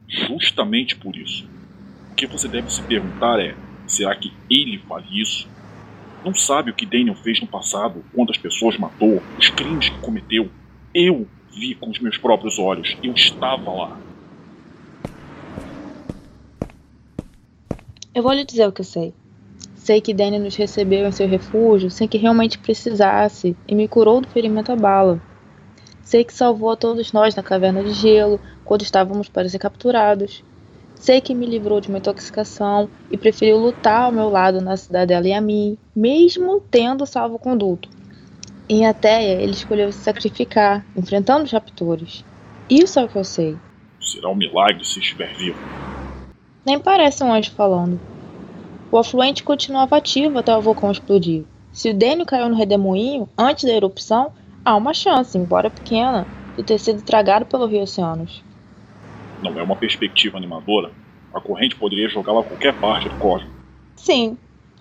[SPEAKER 7] Justamente por isso. O que você deve se perguntar é: será que ele faria isso? Não sabe o que Daniel fez no passado, quantas pessoas matou, os crimes que cometeu. Eu vi com os meus próprios olhos. Eu estava lá.
[SPEAKER 3] Eu vou lhe dizer o que eu sei. Sei que Danny nos recebeu em seu refúgio sem que realmente precisasse e me curou do ferimento à bala. Sei que salvou a todos nós na caverna de gelo quando estávamos para ser capturados. Sei que me livrou de uma intoxicação e preferiu lutar ao meu lado na cidadela e a mim, mesmo tendo salvo conduto. Em Ateia, ele escolheu se sacrificar, enfrentando os raptores. Isso é o que eu sei.
[SPEAKER 7] Será um milagre se estiver vivo.
[SPEAKER 3] Nem parece um anjo falando. O afluente continuava ativo até o vulcão explodir. Se o Dênio caiu no redemoinho antes da erupção, há uma chance, embora pequena, de ter sido tragado pelo rio Oceanos.
[SPEAKER 7] Não é uma perspectiva animadora. A corrente poderia jogá-la a qualquer parte do cosmos.
[SPEAKER 3] Sim,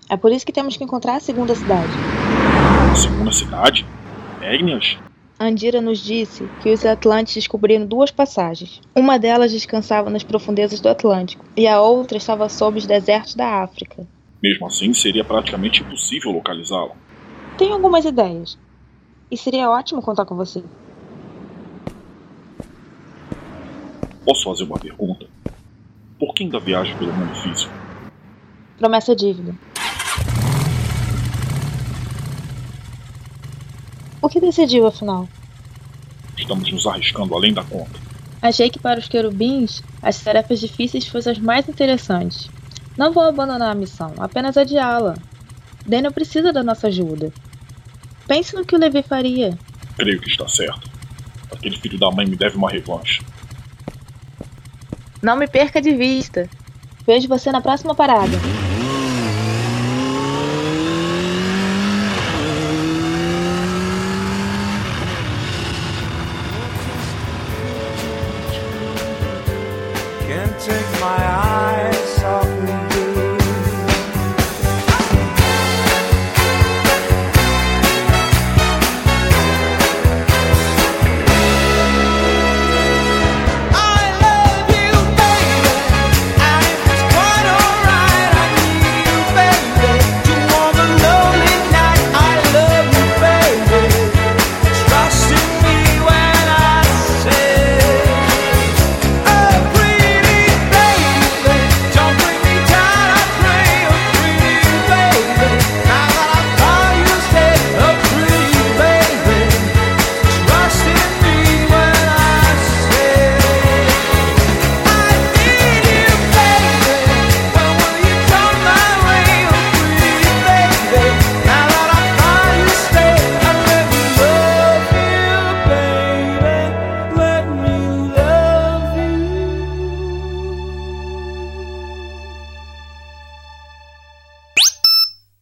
[SPEAKER 3] é por isso que temos que encontrar a segunda cidade.
[SPEAKER 7] Segunda cidade? Egnias?
[SPEAKER 3] Andira nos disse que os Atlantes descobriram duas passagens. Uma delas descansava nas profundezas do Atlântico e a outra estava sob os desertos da África.
[SPEAKER 7] Mesmo assim, seria praticamente impossível localizá-la.
[SPEAKER 3] Tenho algumas ideias. E seria ótimo contar com você.
[SPEAKER 7] Posso fazer uma pergunta? Por que ainda viaja pelo mundo físico?
[SPEAKER 3] Promessa dívida. O que decidiu, afinal?
[SPEAKER 7] Estamos nos arriscando além da conta.
[SPEAKER 3] Achei que para os querubins, as tarefas difíceis fossem as mais interessantes. Não vou abandonar a missão, apenas adiá-la. Daniel precisa da nossa ajuda. Pense no que o Levi faria.
[SPEAKER 7] Creio que está certo. Aquele filho da mãe me deve uma revanche.
[SPEAKER 3] Não me perca de vista. Vejo você na próxima parada.